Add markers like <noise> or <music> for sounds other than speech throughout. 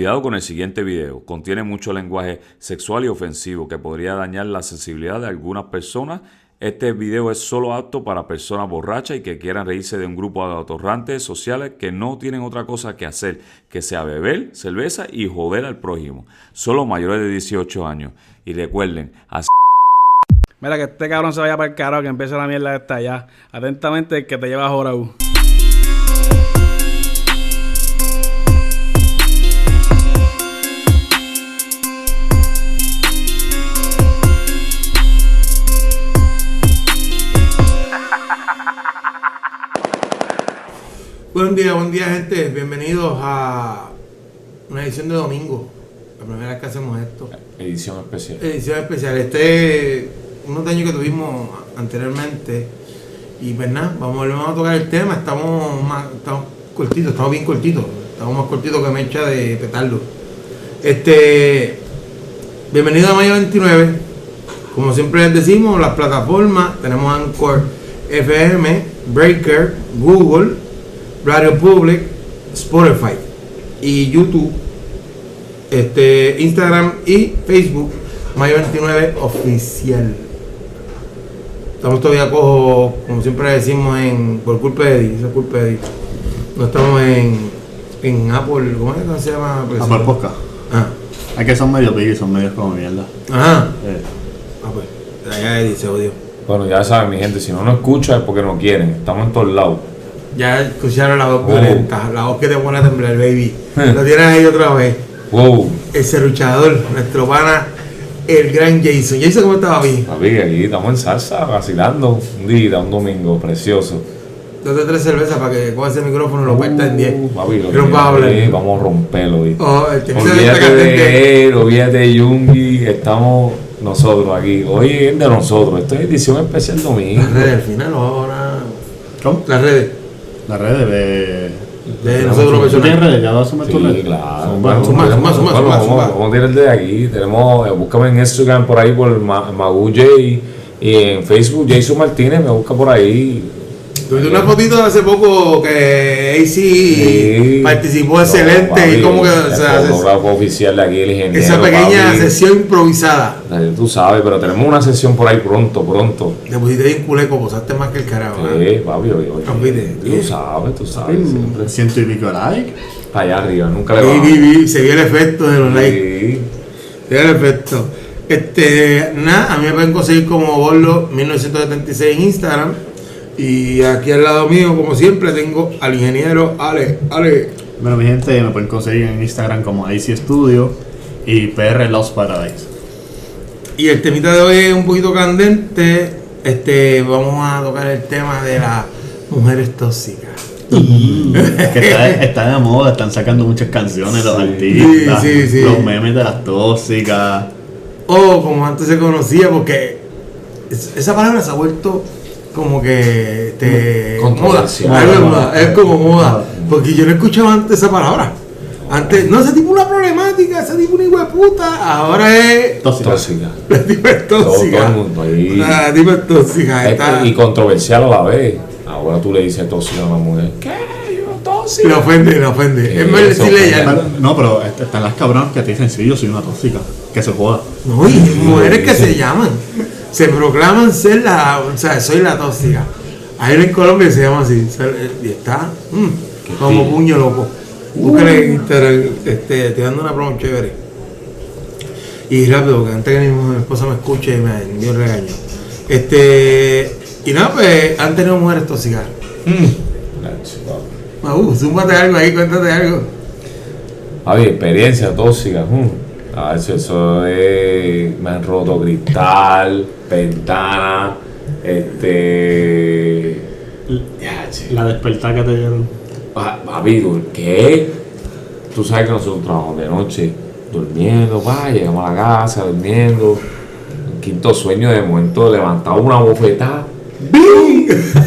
Cuidado con el siguiente video, contiene mucho lenguaje sexual y ofensivo que podría dañar la sensibilidad de algunas personas. Este video es solo apto para personas borrachas y que quieran reírse de un grupo de atorrantes sociales que no tienen otra cosa que hacer que sea beber cerveza y joder al prójimo. Solo mayores de 18 años. Y recuerden, así Mira, que este cabrón se vaya para el carajo, que empiece la mierda esta ya. Atentamente, que te lleva a Jorau. Buen día, buen día gente, bienvenidos a una edición de domingo, la primera vez que hacemos esto. edición especial. Edición especial, este unos años que tuvimos anteriormente. Y pues nada, vamos, volvemos a tocar el tema, estamos más, estamos cortitos, estamos bien cortitos, estamos más cortitos que mecha de petardo. Este, bienvenido a Mayo 29, como siempre les decimos, las plataformas, tenemos Anchor FM, Breaker, Google, Radio Public, Spotify y YouTube, este, Instagram y Facebook, Mayo 29 Oficial. Estamos todavía cojos, como siempre decimos, en, por culpa de Eddie, eso es culpa de Eddie. No estamos en, en Apple, ¿cómo es que se llama? Apple Podcast. Ah, Es que son medio piggy, son medios como mierda. ajá. Eh, Ah, pues, allá Eddie se odió. Bueno, ya saben, mi gente, si no nos escucha es porque no quieren. Estamos en todos lados. Ya escucharon la voz violenta, la voz que te pone a temblar, baby. Lo tienes ahí otra vez. Wow, El serruchador, nuestro pana, el gran Jason. Jason, ¿cómo estaba bien? papi, aquí estamos en salsa, vacilando. Un día, un domingo precioso. Date tres cervezas para que coja ese micrófono lo parta en 10. Uh, papi, lo Que viene, vamos a romperlo. ¿viste? Oh, el que se está Olvídate de él, olvídate de Yungi, estamos nosotros aquí. Hoy es de nosotros, esto es edición especial domingo. Las redes, al final, ahora. ¿Cómo? Las redes. Las redes de. De nosotros ¿Tú tienes redes? ¿Ya vas a sumar Sí, tus redes? claro. Suma, suma, vamos, suma. vamos a tirar de aquí. Tenemos, eh, búscame en Instagram por ahí por Ma- Magu J y en Facebook Jason Martínez, me busca por ahí. Tuviste una fotito hace poco que AC Sí. participó No, excelente papi, y como que o el sea, fotógrafo oficial de aquí, el ingeniero. esa pequeña papi. sesión improvisada. Eh, Tú sabes, pero tenemos una sesión por ahí pronto, pronto. Te pusiste bien culeco, posaste más que el carajo. ¿eh? Sí, papi, oye. Tú sabes, tú sabes. Siempre Ciento y pico likes. para allá arriba, nunca le Vi, bajamos. vi, vi, se vio el efecto de los likes. Sí. Se vio el efecto. Este, nada, a mí me pueden conseguir como Borlo 1976 en Instagram. Y aquí al lado mío, como siempre, tengo al ingeniero Ale. Ale. Bueno, mi gente, me pueden conseguir en Instagram como AC Studio y PR Lost Paradise. Y el temita de hoy es un poquito candente. Este, vamos a tocar el tema de las mujeres tóxicas. <laughs> que está, está de moda, están sacando muchas canciones los artistas, Sí, sí, sí. los memes de las tóxicas. O como antes se conocía, porque es- esa palabra se ha vuelto como que este, moda. Es como moda. Porque yo no escuchaba antes esa palabra. Antes, no, ese tipo una problemática, ese tipo una hijo puta. Ahora es. Tóxicas. Tóxica. <laughs> La tipa es tóxica. todo el mundo ahí. La tipa es tóxica. Está, y controversial a la vez. Ahora tú le dices tóxica a una mujer. ¿Qué? Yo tóxica. le ofende, le ofende. Sí, es más eso decirle ya. No, pero est- están las cabronas que te dicen, sí, yo soy una tóxica. Que se joda. No, y mujeres que sí. se llaman, se proclaman ser la, o sea, soy la tóxica. Una en Colombia se llama así, ser- y está mm, como puño loco. Búscale en Instagram, este, te dando una promo chévere. Y rápido, porque antes que mi, esposa me escuche y me un regaño. Este, y nada, pues han tenido mujeres tóxicas. Uh, súmate algo ahí, cuéntate algo. Había experiencia tóxica. mm. Ah, eso, eso es. Me han roto cristal, ventana, este. La despertar que te dieron. Pa- Papi, ¿dur- ¿qué? Tú sabes que nosotros trabajamos de noche, durmiendo, pa, llegamos a la casa, durmiendo. Un quinto sueño de momento levantaba una bofetada.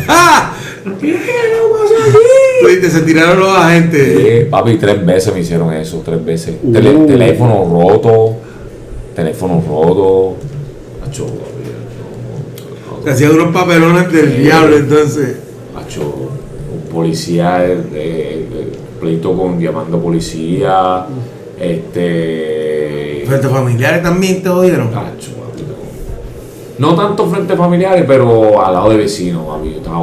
¡Ah! <laughs> ¿Qué pasó aquí? Oíste, se tiraron los agentes. Eh, papi, tres veces me hicieron eso, tres veces. Uh. Tele- teléfono roto, teléfono roto. No, Te hacían unos papelones del Sí. diablo entonces. macho, un policía, eh, eh, pleito con llamando policía, Este. Frente familiares también te odiaron. Tacho, papi, no. No tanto frente familiares, pero al lado de vecinos, papi. Yo estaba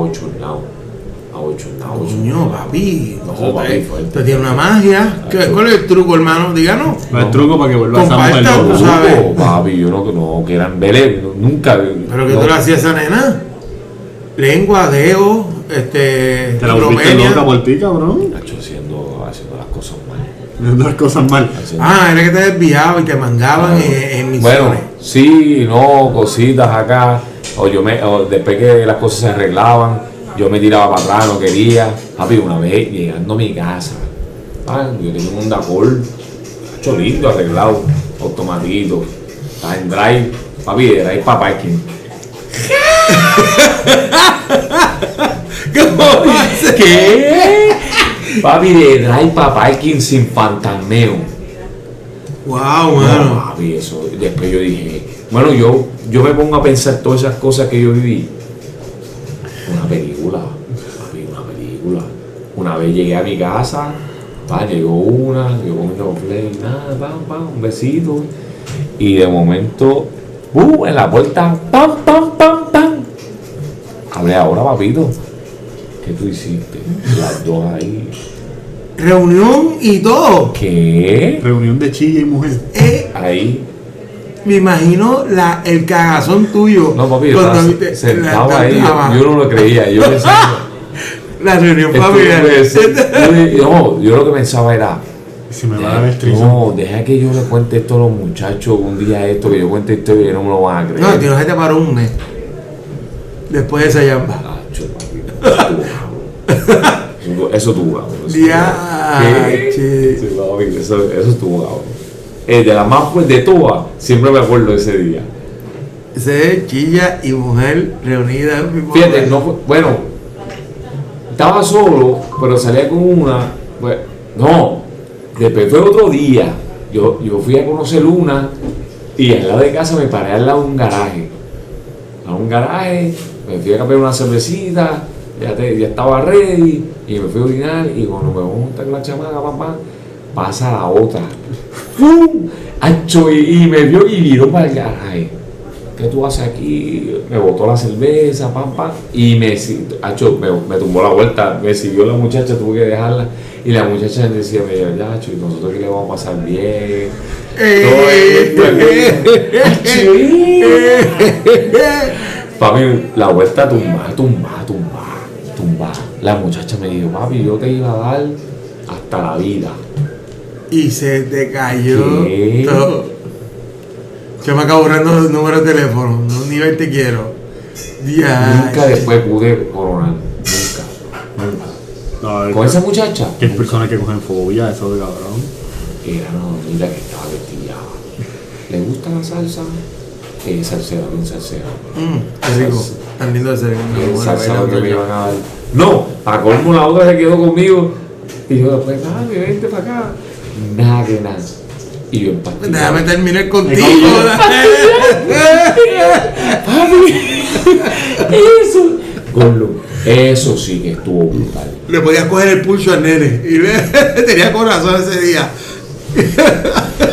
ochornado. Estaba ochornado. Coño, papi. No, papi, te- fuerte. Te tiene una magia. ¿Qué- ¿Cuál es el truco, hermano? Díganos. No es truco para que vuelva loca. tú sabes. No, papi, yo no, no que eran Belén, nunca. Pero que no. tú le hacías a esa nena. Lengua, dedo, este. Te la volviste loca por ti, cabrón. Haciendo, haciendo las cosas mal. Haciendo las cosas mal. Haciendo- Ah, era que te desviaba y te mangaban en, en misiones. Bueno, sí, no, cositas acá. O yo me, o después que las cosas se arreglaban, yo me tiraba para atrás, no quería. Papi, una vez llegando a mi casa, ah, yo tenía un Dacol, hecho lindo, arreglado, automatito, estaba en drive, papi, de drive para parking. ¿Cómo? ¿Qué? Papi, de drive para parking sin fantasmeo. Wow, No, mano. papi, eso. Después yo dije, bueno, yo, yo me pongo a pensar todas esas cosas que yo viví. Una película, papi, una película. Una vez llegué a mi casa, pa, llegó una, yo comiendo play, nada, pam, pam, un besito. Y de momento, ¡uh! en la puerta, pam, pam, pam, pam. Hablé ahora, papito. ¿Qué tú hiciste? Las dos ahí. Reunión y todo. ¿Qué? Reunión de chilla y mujer. Eh, Ahí. Me imagino la, el cagazón tuyo. No, papi, yo cuando estaba viste sentado la- ahí, yo, yo no lo creía, yo pensaba, <laughs> La reunión familiar. no, yo lo que pensaba era, si me va a no, deja que yo le cuente esto a los muchachos un día esto, que yo cuente esto y ellos no me lo van a creer. No, tío, se te paró un mes. Después de esa llamba. Eso estuvo cabrón. Eso- Eso estuvo cabrón. eso estuvo cabrón. Eh, de más fuertes de todas, siempre me acuerdo de ese día. Ese es chilla y mujer reunida en un mismo Fíjate, no bueno, estaba solo, pero salía con una, pues, no, después fue otro día, yo, yo fui a conocer una y al lado de casa me paré al lado de un garaje, a un garaje, me fui a cambiar una cervecita, ya, te- ya estaba ready y me fui a orinar y cuando me monta con la chamaca, pam, pasa la otra, ¡Fum! Acho, y, y me vio y viró para el garaje. ¿qué tú haces aquí? Me botó la cerveza, pam, pam, y me, acho, me, me tumbó la vuelta, me siguió la muchacha, tuve que dejarla, y la muchacha decía, me decía, ya, acho, y nosotros que le vamos a pasar bien. Eh, <laughs> Papi, la vuelta tumba, tumba, tumba, tumba. La muchacha me dijo, papi, yo te iba a dar hasta la vida. Y se te cayó ¿Qué? todo. Yo me acabo borrando el número de teléfono. No, ni ver te quiero. Ya. Nunca después pude coronar, nunca, nunca. No, es Con esa muchacha, que hay personas que cogen fobia, eso de cabrón. era una mamita que estaba vestida. ¿Le gusta la salsa? Eh, salsera, bien salsera. Mm, qué rico. Tan lindo de ser. Salsa que me iban a dar. No, a colmo la otra se quedó conmigo. Y yo después, dale, vente para acá. Nada que nada. Y yo empastillado. Déjame terminar contigo. <laughs> Eso, Gordo, eso sí que estuvo brutal. Le podías coger el pulso al nene. Y ve- <laughs> tenía corazón ese día.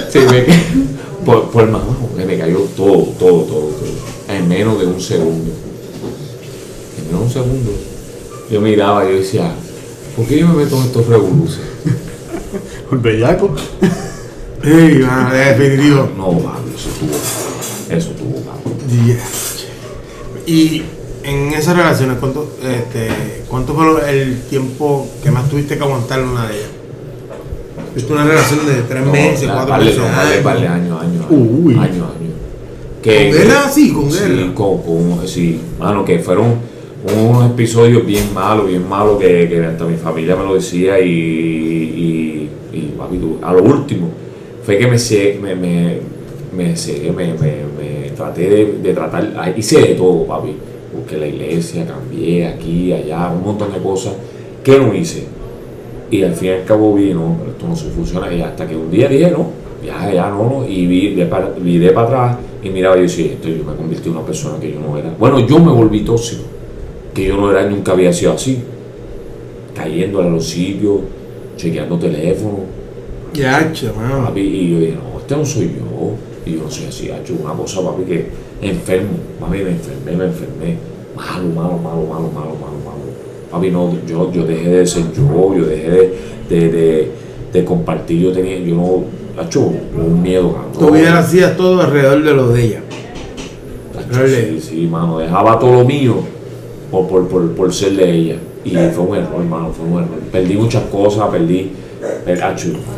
Sí, me por, mamá, que me cayó todo, todo, todo, todo. En menos de un segundo. En menos de un segundo. Yo miraba y yo decía, ¿por qué yo me meto en estos revoluces? El bellaco. Ey, definitivo. No, eso estuvo. Eso. Ya. Y en esas relaciones, ¿cuánto, este, ¿cuánto fue el tiempo que más tuviste que aguantar una de ellas? ¿Viste una relación de tres No, meses, la- cuatro vale, meses? no, vale, años? vale, años, años. Uy. Años, años. ¿Con guerra? Sí, con sí, guerra. con- con- sí, mano, que fueron unos episodios bien malos, bien malos, que, que hasta mi familia me lo decía y, y, y papi, tú, a lo último, fue que me me, me, me, me, traté de, de tratar, hice de todo, papi, busqué la iglesia, cambié aquí, allá, un montón de cosas que no hice. Y al fin y al cabo vi, no, pero esto no se funciona. Y hasta que un día dije, no, ya, ya, no, no. Y vi de para, viré para atrás y miraba y decía, esto yo me convertí en una persona que yo no era. Bueno, yo me volví tóxico, que yo no era, nunca había sido así. Cayendo a los sitios, chequeando teléfono. Ya. Papi, y yo dije, no, este no soy yo. Y yo no soy así, ha hecho una cosa, papi, que enfermo. Papi, me enfermé, me enfermé. Malo, malo, malo, malo, malo, malo, malo. Papi, no, yo, yo dejé de ser yo, yo dejé de, de, de, de compartir, yo tenía, yo no, ha hecho un miedo, cabrón. Tu vida hacías todo alrededor de lo de ella. Sí, sí, mano, dejaba todo lo mío por, por, por, por ser de ella. Y fue un error, hermano, fue un error. Perdí muchas cosas, perdí,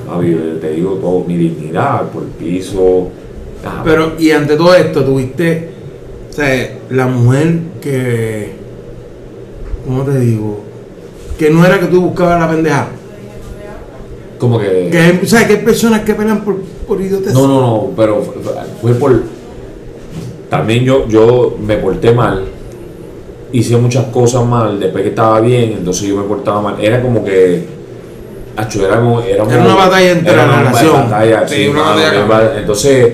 papi, te digo todo, mi dignidad por el piso. Pero, y ante todo esto, tuviste, o sea, la mujer que, ¿cómo te digo? Que no era que tú buscabas la pendeja. como que... Que, o sea, que hay personas que pelean por, por idiotes. No, no, no, pero fue- fue por... También yo, yo me porté mal, hice muchas cosas mal, después que estaba bien, entonces yo me portaba mal. Era como que... acho, era, como, era, Era una batalla entre era la batalla, Sí, sí, una batalla va- entonces,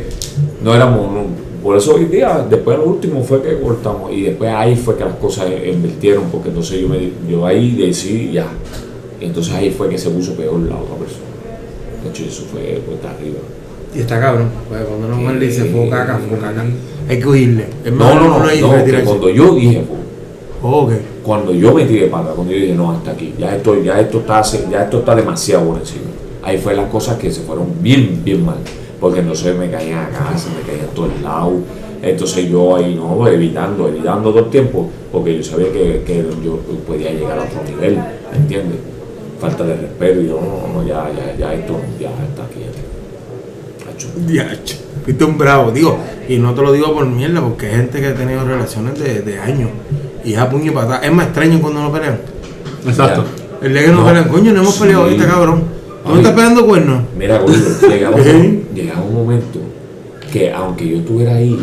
no éramos... no, por eso hoy día, después lo último fue que cortamos y después ahí fue que las cosas invirtieron, porque entonces yo, me, yo ahí decidí ya. Y entonces ahí fue que se puso peor la otra persona. De hecho, eso fue cuesta arriba. Y está cabrón. Pues cuando mujer le dice fue caca, fue caca. Hay que. Es No, más, no, no, hay no, que cuando yo dije, pues, Ok. cuando yo me tiré pata, cuando yo dije, no, hasta aquí, ya esto, ya esto está, ya esto está demasiado por encima. Ahí fue las cosas que se fueron bien, bien mal. Porque entonces me caían a casa, me caían a todos lados. Entonces yo ahí, no, evitando, evitando todo el tiempo, porque yo sabía que, que yo podía llegar a otro nivel, ¿me entiendes? Falta de respeto, y yo, no, no, no, ya, ya, ya esto, ya está aquí. ya. Diacho. Fuiste un bravo, digo, y no te lo digo por mierda, porque hay gente que ha tenido relaciones de, de años y es a puño y patada. Es más extraño cuando no pelean. Exacto. El día que no, No, pelean, coño, no hemos sí. peleado ahorita, cabrón. ¿No Ay. estás pegando cuernos? Mira, Gordo, llegaba, <laughs> un momento que aunque yo estuviera ahí,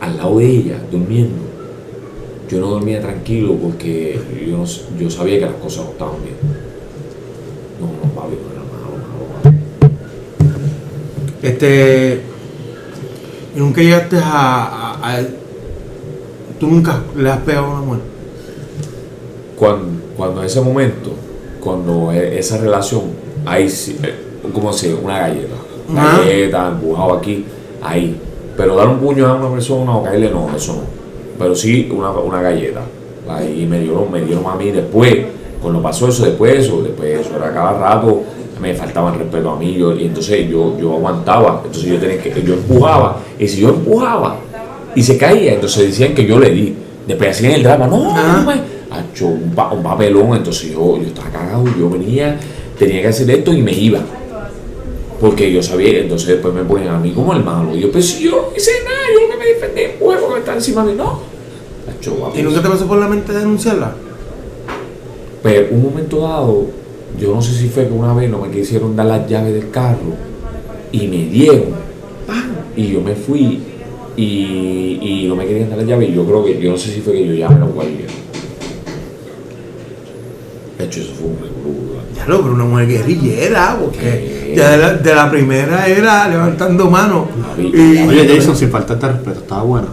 al lado de ella, durmiendo, yo no dormía tranquilo porque yo, no yo sabía que las cosas no estaban bien. No, no, papi, no era malo, malo, malo. Este. Nunca llegaste a, a- a- Tú nunca le has pegado a una mujer. Cuando, cuando en ese momento, cuando e- esa relación, ahí sí, eh, como se una galleta, Ajá. galleta, empujado aquí, ahí. Pero dar un puño a una persona o caerle, no, eso no. Pero sí una, una galleta. Ahí me dieron, me dieron a mí después, cuando pasó eso, después de eso, después de eso, era cada rato, me faltaban respeto a mí, yo, y entonces yo, yo aguantaba, entonces yo tenía que, yo empujaba, y si yo empujaba y se caía, entonces decían que yo le di. Después hacían el drama, no, Ajá. no un, pa- un papelón, entonces yo, yo estaba cagado, yo venía, tenía que hacer esto y me iba. Porque yo sabía, entonces después me ponen a mí como el malo. Y yo, pues si yo no hice nada, yo que me defendí, pues porque está encima de mí, no. Hacho, papi, ¿Y nunca te pasó por la mente denunciarla? Pero un momento dado, yo no sé si fue que una vez no me quisieron dar las llaves del carro y me dieron. ¡pam! Y yo me fui y, y no me querían dar las llaves. Y yo creo que, yo no sé si fue que yo llamé a la guardia. De hecho, eso fue un revolú. Ya lo, pero una mujer guerrillera, porque ya de la, de la primera era levantando manos. Papi, Y, Oye, Jason, sin faltarte respeto, estaba buena.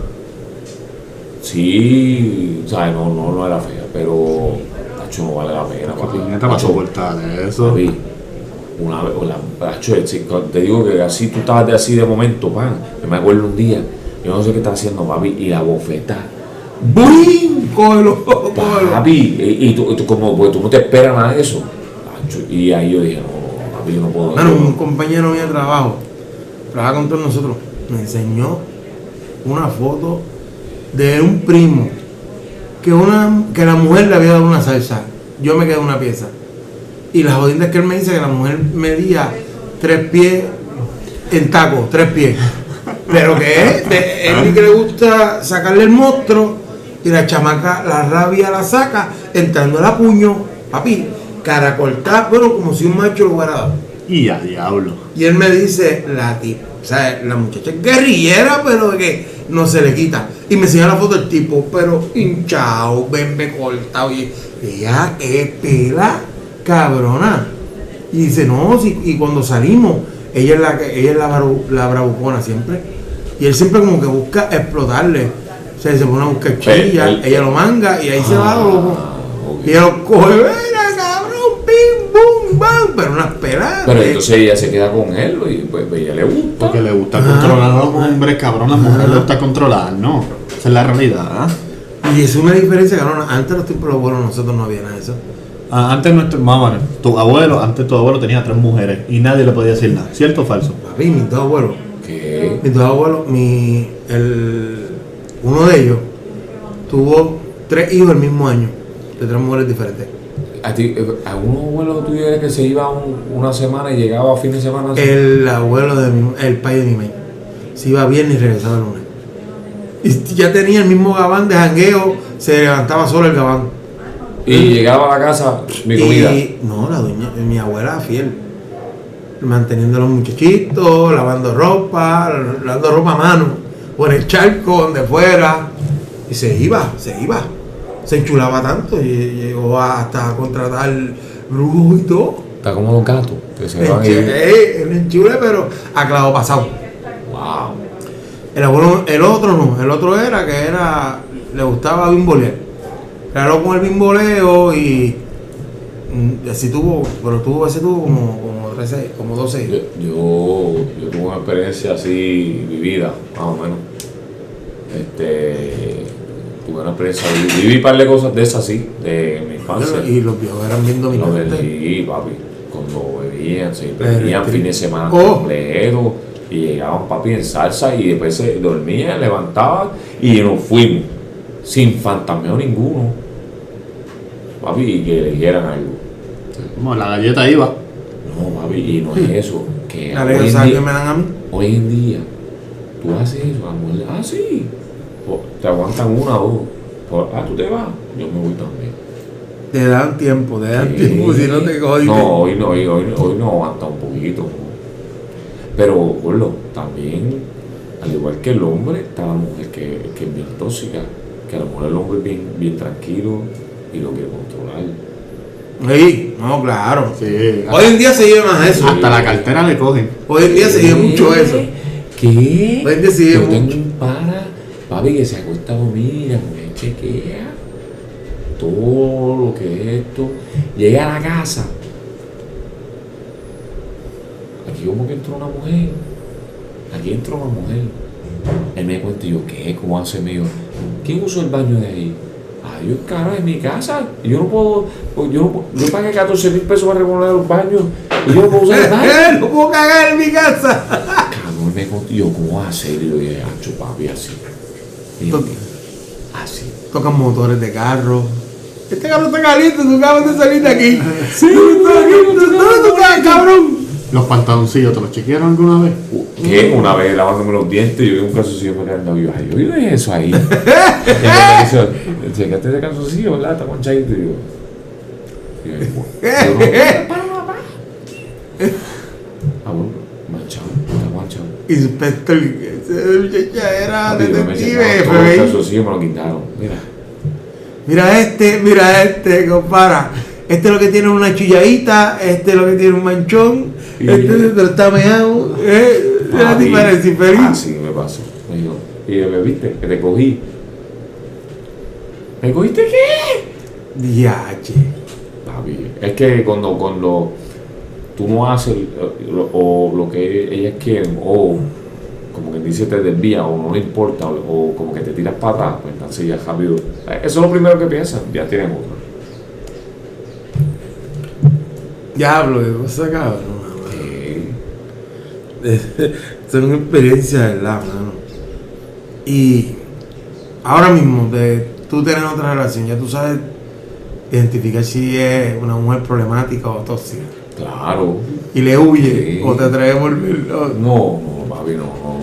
Sí, ¿sabes? No, no, no era fea, pero tacho, no vale la pena, papi. Para soportar eso. Papi, una vez, o la, te digo que así tú estabas de así de momento, pan. Yo me acuerdo un día, yo no sé qué estaba haciendo, papi, y la bofeta. ¡Bum! Cógelo, cógelo. Papi, y, y tú, tú como, pues tú no te esperas nada de eso. Y ahí yo dije, no, papi, yo no puedo. Yo- un compañero mío de trabajo, trabaja con todos nosotros, me enseñó una foto de un primo que una que la mujer le había dado una salsa. Yo me quedé una pieza. Y la jodida es que él me dice que la mujer medía tres pies en taco, tres pies. Pero que es, de, él que le gusta sacarle el monstruo y la chamaca, la rabia la saca entrando a puño, papi, cara cortada, pero como si un macho lo hubiera dado. Y a diablo. Y él me dice, la tip, o sea, la muchacha es guerrillera, pero que no se le quita. Y me enseña la foto del tipo, pero hinchado, bembe cortado. Y ella es pela cabrona. Y dice, no, si, y cuando salimos, ella es la que, ella es la, la bravucona siempre. Y él siempre como que busca explotarle. O sea, se pone a buscar Pero chilla, ella lo manga y ahí se va loco. Ah, ok. Y ella lo coge, mira cabrón, pim, bum. bam, pero unas pelas. Pero entonces ella se queda con él y pues, pues, ella le gusta. Porque le gusta Ah. controlar a los hombres, cabrón, a las mujeres le gusta controlar, ¿no? Esa es la realidad. Y es una diferencia, cabrón. Antes los tiempos de los abuelos nosotros no había nada de eso. Ah, antes nuestro, mamá, tu abuelo, antes tu abuelo tenía tres mujeres y nadie le podía decir nada. ¿Cierto o falso? Papi, mis dos abuelos. Mis dos abuelos, mi, el, uno de ellos tuvo tres hijos el mismo año, de tres mujeres diferentes. ¿A ti, eh, a un abuelo tuyo era que se iba un- una semana y llegaba a fin de semana? así? El abuelo de mi, el pai de mi madre. Se iba viernes y regresaba el lunes. Y ya tenía el mismo gabán de jangueo, se levantaba solo el gabán. Y llegaba a la casa, mi comida. Y no, la doña, mi abuela fiel. Manteniendo a los muchachitos, lavando ropa, lavando ropa a mano, o en el charco, donde fuera. Y se iba, se iba. Se enchulaba tanto y llegó hasta a contratar brujos y todo. Está como los gatos, que se van. Eh, el enchule, pero a clavo pasado. Wow. El abuelo, el otro no, el otro era que era, le gustaba bimbolear. Loco con el bimboleo y así tuvo, pero tuvo, ese tuvo como, como 13, como 12 hijos. Yo, yo, yo tuve una experiencia así vivida, más o menos. Este, tuve una experiencia, viví, un par de cosas de esas así, de mi infancia. Y los viejos eran bien dominantes. bebí, papi. Cuando bebían, se Pero bebían este- fin de semana Oh. completo y llegaban papi en salsa y después se dormían, levantaban y nos fuimos. Sin fantasmeo ninguno. Papi, y que le dijeran algo. Como la galleta iba. No, papi, y no es eso. Que La hoy, en ¿sabes día, qué me dan a mí? hoy en día, tú haces eso, la mujer, ah, sí. Te aguantan una o dos. Ah, tú te vas, yo me voy también. Te dan tiempo, te dan Sí. tiempo, si no te coges. No, hoy no, hoy, hoy, hoy no aguanta un poquito. Pero, gordo, también, al igual que el hombre, está la mujer que, que es bien tóxica. Que a lo mejor el hombre es bien, bien tranquilo y lo quiere controlar. Sí, no, claro. Sí. Hoy en día se lleva más eso. Hasta la cartera le cogen. Hoy en día se lleva mucho eso. ¿Qué? Hoy en día se lleva Yo tengo mucho. un para, papi, que se acuesta conmigo mujer chequea todo lo que es esto. Llega a la casa. Aquí como que entró una mujer. Aquí entró una mujer. Él me cuenta y yo, ¿qué? ¿Cómo hace mío? ¿Quién usó el baño de ahí? Ay, yo, cara, en mi casa. Yo no puedo, yo no yo pagué 14 mil pesos para remodelar los baños. Y yo no puedo usar <laughs> el baño. no puedo cagar en mi casa. Cabrón, me contó, y yo, ¿cómo hacer? Y yo dije, ancho, papi, así. Y yo, así. Tocan motores de carro. Este carro está caliente, tú acabas de salir de aquí. Sí, ¿dónde tú estás, cabrón? Los pantaloncillos, ¿te los chequearon alguna vez? ¿Qué? Una vez lavándome los dientes, yo vi un calzoncillo me quedando yo, ay, yo vi eso ahí. <laughs> y entonces me dice, checaste ese calzoncillo, ¿verdad? Está manchadito. Y yo. <laughs> Ah, bueno, manchado, está manchado. Inspector, muchacha era me detective, FBI. calzoncillos me lo quitaron. Mira, Mira este, mira este, compara. Este es lo que tiene una chilladita, este es lo que tiene un manchón, Y- este lo está meado. Eh, es la diferencia, infeliz. Me pasó. Me dijo, y yo, me viste, que te cogí. ¿Me cogiste qué? Diache. Papi, es que cuando, cuando tú no haces eh, lo- o lo que ellas quieren, o como que dice te desvía, o no le importa, o, o como que te tiras para atrás, pues entonces ya rápido. eh, Eso es lo primero que piensan, ya tienen otra. Diablo, qué cosa cabrón. Son experiencias de <laughs> verdad, mano. Y ahora mismo, de tú tener otra relación, ya tú sabes identificar si es una mujer problemática o tóxica. claro. Y le huye Sí. o te atreves a volverlo. No, no, papi, no, no.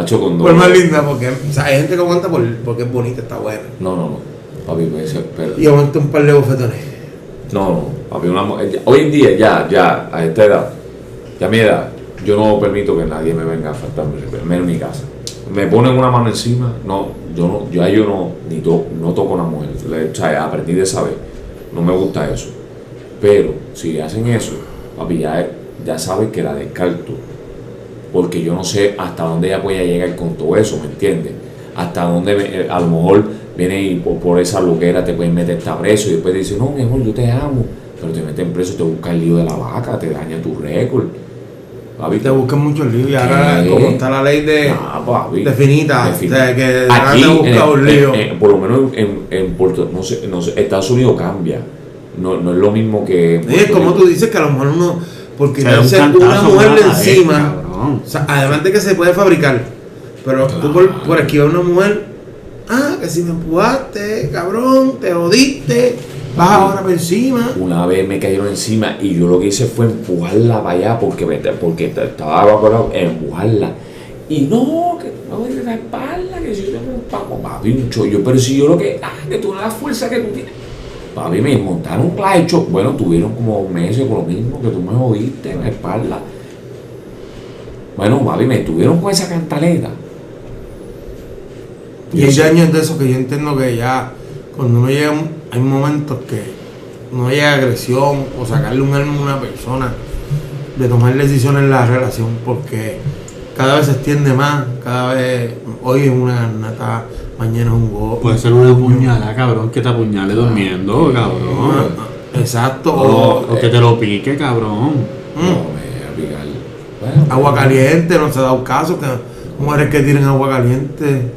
Hacho con Por más linda, porque o sea, hay gente que aguanta por, porque es bonita, está buena. No, no, no. Papi, pues, pero, Y aguanta un par de bofetones. No, no, papi, una ya- hoy en día ya, ya, a esta edad, ya a mi edad, yo no permito que nadie me venga a faltarme el respeto, menos en mi casa. Me ponen una mano encima, no, yo no, ya yo no, ni to, no toco una mujer, o sea, aprendí de saber, no me gusta eso. Pero si hacen eso, papi, ya, ya sabes que la descarto, porque yo no sé hasta dónde ella puede llegar con todo eso, ¿me entiendes? Hasta dónde me- eh, a lo mejor viene y por, esa loquera te pueden meter esta preso y después dice, no, mi amor, yo te amo, pero te meten preso, te busca el lío de la vaca, te daña tu récord. Papi, Te buscan mucho lío y ahora como está la ley de, Ah, papi. de finita, De o sea, que ahora Aquí, te busca un lío. en- en- por lo menos en, en Puerto no sé, no sé, Estados Unidos cambia. No, no es lo mismo que. Sí, es como tú dices que a lo mejor uno, porque Se da un tirarse una mujer encima, cabrón. o sea, además de que se puede fabricar, pero tú por, por esquivar a una mujer, ah, que si me empujaste, cabrón, te jodiste, vas ahora por encima. Una vez me cayeron encima y yo lo que hice fue empujarla para allá porque, me, porque estaba evaporado, empujarla. Y no, que no me la espalda, que si yo tengo un papo, papi, un chollo. Pero si yo lo que, ah, que tú no la fuerza que tú tienes. Papi, me montaron un hecho. Bueno, tuvieron como meses por lo mismo que tú me jodiste en la espalda. Bueno, papi, me tuvieron con esa cantaleta. Y hay daños de eso que yo entiendo que ya, cuando uno llega, hay momentos que no llega agresión o sacarle un alma a una persona, de tomar decisiones en la relación, porque cada vez se extiende más, cada vez, hoy es una nata, mañana es un go. Puede ser una puñalada, cabrón, que te apuñale durmiendo, cabrón. Exacto. No, o- O que te lo pique, cabrón. Mm. No, me voy a picar. Bueno, Agua caliente, no se ha dado caso que mujeres que tienen agua caliente.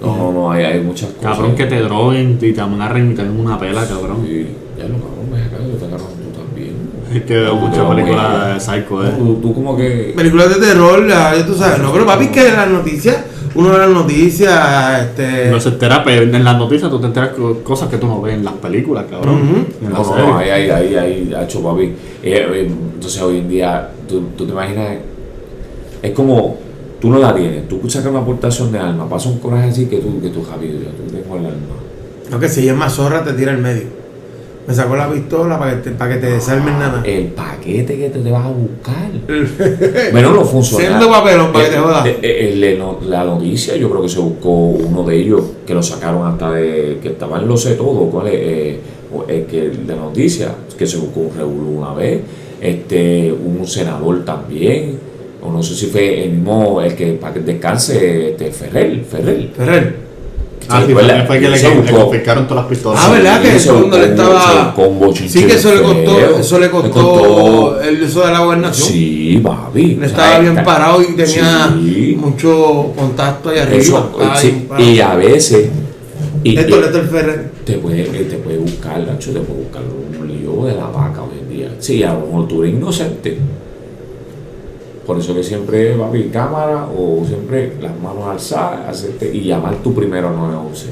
No, no, no, hay, hay muchas cosas. Cabrón, que te droguen y te amarren y te den una pela, cabrón. Sí, ya lo cabrón, me acá, yo te agarro tú también. Es que veo muchas películas de Psycho, eh. Tú, tú como que. Películas de terror, ya tú sabes, no, pero papi, que las noticias, uno ve las noticias, este. No se entera, pero en las noticias tú te enteras co- cosas que tú no ves en las películas, cabrón. En No, no, no, ahí, ahí, ahí, ahí, hacho, papi. Eh, eh, entonces hoy en día, tú, tú te imaginas, es como, tú no la tienes, tú sacas una aportación de alma, pasa un coraje así que tú, que tú, Javi, ya tú tengo el alma. No, que si es más zorra, te tira al medio. Me sacó la pistola para que te, para que te desarmen nada. El paquete que te, te vas a buscar. <laughs> Bueno, no funciona. Siendo papelón para que te Eh, jodas. eh, eh, la noticia, yo creo que se buscó uno de ellos que lo sacaron hasta de. que estaba en lo sé todo, ¿cuál es? Eh, el que de la noticia, que se buscó un revolú una vez, este, un senador también, o no sé si fue el mismo, el que para que descanse, este, Ferrer, Ferrer. Ferrer. Ah, sí, fue, la- fue que le, se le buscó- confiscaron todas las pistolas. Ah, ¿verdad? Que se cuando le estaba- Sí, que eso le costó, feo. eso le costó el eso de la gobernación. Sí, papi. Sea, estaba bien está- parado y tenía Sí. mucho contacto ahí arriba. Eso, sí, y a veces y, Esto y- le está el Ferrer. te puede eh, te puede buscar Nacho, te puede buscar un lío de la vaca hoy en día sí a lo mejor tú eres inocente por eso que siempre va haber cámara o siempre las manos alzadas y llamar tú primero a 911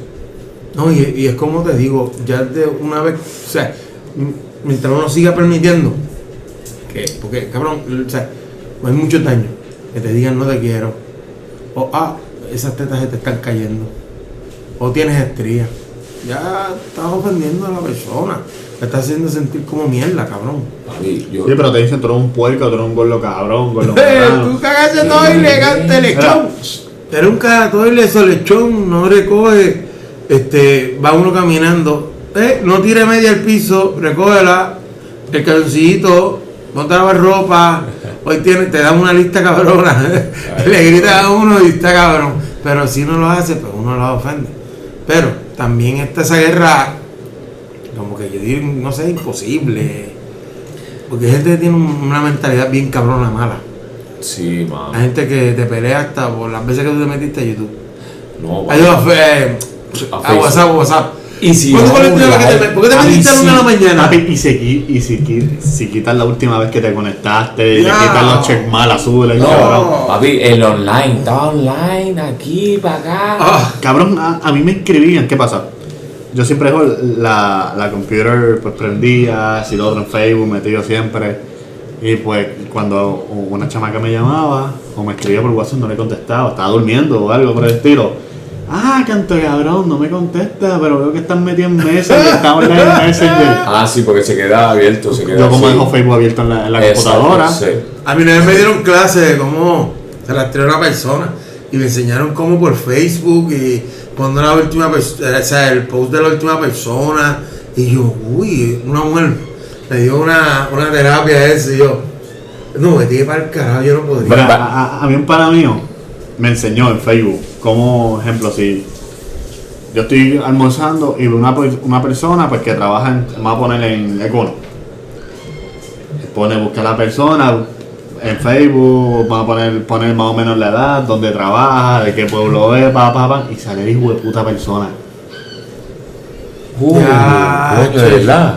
No, y, y es como te digo, ya de una vez, o sea, mientras uno siga permitiendo, que, porque cabrón, o sea, hay muchos daños, que te digan no te quiero, o ah, esas tetas se te están cayendo, o tienes estrías, ya estás ofendiendo a la persona, te estás haciendo sentir como mierda, cabrón. Papi, yo, Sí, pero te dicen tú eres un puerco, tú eres un gordo cabrón, gordo <laughs> tú cagaste todo ilegal, lechón. Eres un cagatoile, eso lechón, no recoge, este, va uno caminando, eh, no tire media al piso, recógela, el calzoncillito, ponte la ropa, hoy tiene, te dan una lista cabrona, <laughs> le gritas a uno y está cabrón, pero si no lo hace, pues uno la ofende. Pero también está esa guerra, que yo digo, no sé, imposible, porque hay gente que tiene una mentalidad bien cabrona mala. sí mano Hay gente que te pelea hasta por las veces que tú te metiste a YouTube. no papi. Ayuda a, eh, A a Facebook. WhatsApp, WhatsApp. y si ¿Cuándo fue la vamos última vez que te, ¿Por qué te papi, metiste a la una de la mañana? Papi, y si, y si, si quitas la última vez que te conectaste, y le quitas los check mal azules, no, cabrón. papi, el online, estaba online, aquí, para acá. Ah, Cabrón, a, a mí me escribían, ¿qué pasa? Yo siempre dejo la, la computer pues prendida, si lo otro en Facebook, metido siempre. Y pues cuando una chamaca me llamaba o me escribía por WhatsApp no le contestaba, estaba durmiendo o algo por el estilo. Ah, canto cabrón, no me contesta, pero veo que están metidos en Messenger, <laughs> está online en Messenger. Ah, sí, porque se queda abierto, se queda Yo como así. dejo Facebook abierto en la, en la Exacto, computadora. sí. a mí una vez me dieron clase de cómo se rastreó una persona y me enseñaron cómo por Facebook y cuando la última persona, o sea, el post de la última persona. Y yo, uy, una mujer me dio una, una terapia a eso y yo, no, me tiene para el carajo, yo no podría. Mira, a, mí un pana mío me enseñó en Facebook como ejemplo si yo estoy almorzando y una, una persona pues que trabaja en, vamos a poner en Econo pone buscar a la persona en Facebook, va a poner, poner más o menos la edad, dónde trabaja, de qué pueblo es, pa, pa, pa, y sale el hijo de puta persona. Uh, Ya, coño, de verdad.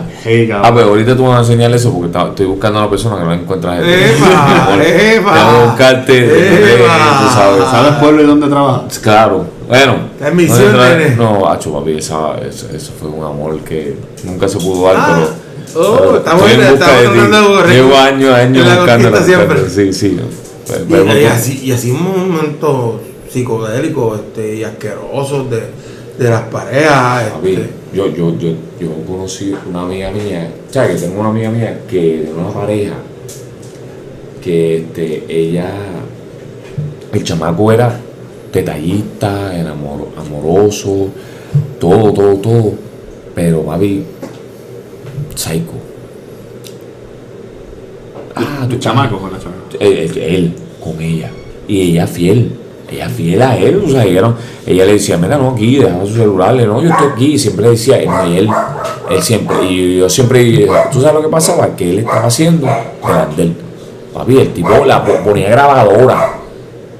Ah, pero ahorita tú me vas a enseñar eso porque está- estoy buscando a una persona que no encuentras. ¡Epa! <laughs> Bueno, ¡Epa! Tengo que buscarte. eh, ¡Epa! tú sabes. ¿Sabes pueblo y dónde trabaja? Claro. Bueno. La nene. no, acho, papi, esa, eso, eso fue un amor que nunca se pudo dar, Ah. pero. Oh, pero en- busca estamos tratando de buscar- Llevo años, años en la buscando conquista siempre. Sí, sí. Ve- Y, y así, y así un momento psicodélicos este, y asquerosos de, de las parejas. Este, yo, yo, yo, yo conocí una amiga mía, o sea, que tengo una amiga mía que de una pareja que este, ella, el chamaco era detallista, era amor- amoroso, todo, todo, todo, pero papi, psycho. Ah, Tu chamaco con la chamaca. él, él- él con ella. Y ella fiel ella fiel a él o sea ella, no- ella le decía mira no aquí deja su celular le, no yo estoy aquí y siempre decía no, y él él siempre y yo siempre tú sabes lo que pasaba que él estaba haciendo delante de él papi el tipo la po- ponía grabadora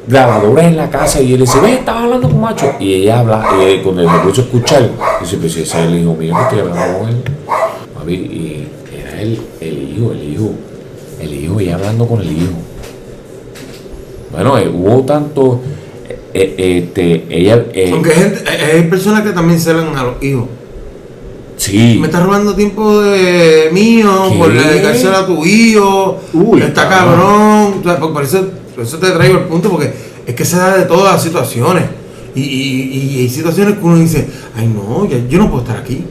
grabadora en la casa y él dice ve estaba hablando con macho y ella habla y él, cuando le a escuchar dice pues si ese es el hijo mío que estoy hablando con él papi y era el, el hijo el hijo el hijo y hablando con el hijo. Bueno, eh, hubo tanto. eh, eh, este, ella. aunque hay, gente, hay- personas que también celan a los hijos. sí. Me estás robando tiempo de mío ¿Qué? por dedicárselo a tu hijo. Uy, está cabrón. cabrón. Por, eso, por eso te traigo el punto, porque es que se da de todas las situaciones. Y, y- y hay situaciones que uno dice, ay no, ya- yo no puedo estar aquí.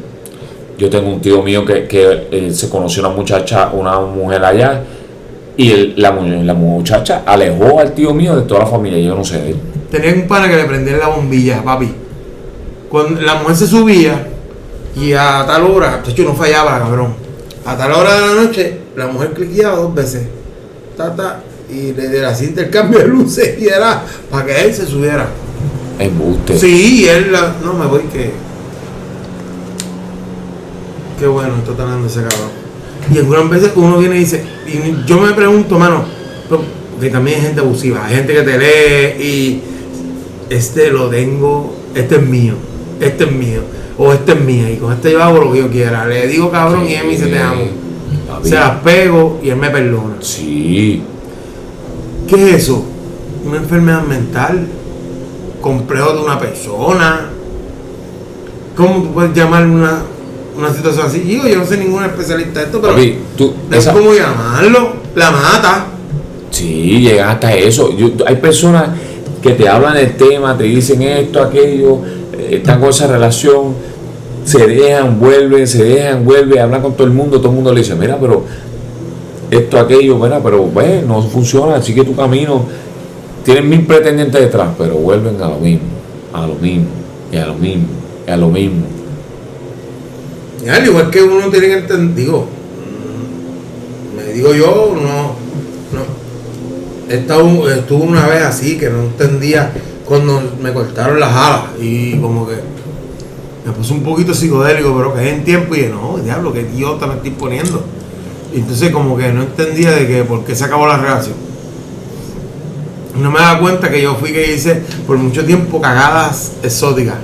Yo tengo un tío mío que, que eh, se conoció una muchacha, una mujer allá, y la, la muchacha alejó al tío mío de toda la familia. Yo no sé de él. Tenía un pana que le prendía la bombilla, papi. Cuando la mujer se subía y a tal hora, de hecho no fallaba, cabrón. A tal hora de la noche, la mujer cliqueaba dos veces. Ta, ta, y le, le hacía intercambio de luces y era para que él se subiera. Embuste. Sí, y él, la- no me voy que. Qué bueno, está tratando ese cabrón. Y algunas veces uno viene y dice, y yo me pregunto, mano, porque también hay gente abusiva, hay gente que te lee y este lo tengo, este es mío, este es mío, o este es mía, y con este yo hago lo que yo quiera. Le digo cabrón y él me dice te amo. Se las pego y él me perdona. Sí. ¿Qué es eso? Una enfermedad mental, complejo de una persona. ¿Cómo tú puedes llamar una, una situación así? Digo, yo no soy ningún especialista en esto, pero Papi, tú. no sé esa- cómo llamarlo. La mata. Sí, llega hasta eso. Yo- hay personas que te hablan del tema, te dicen esto, aquello, eh, están con esa relación, se dejan, vuelven, se dejan, vuelven, hablan con todo el mundo, todo el mundo le dice, mira, pero esto, aquello, mira, pero ve, no funciona, así que tu camino, tienen mil pretendientes detrás, pero vuelven a lo mismo, a lo mismo, y a lo mismo, y a lo mismo. Al igual que uno tiene que entender, digo, me digo yo, no, no. Estado, estuve una vez así que no entendía cuando me cortaron las alas y como que me puse un poquito psicodélico, pero que en tiempo y dije, no, diablo, qué idiota me estoy poniendo. Y entonces como que no entendía de que por qué se acabó la relación. No me daba cuenta que yo fui que hice por mucho tiempo cagadas exóticas.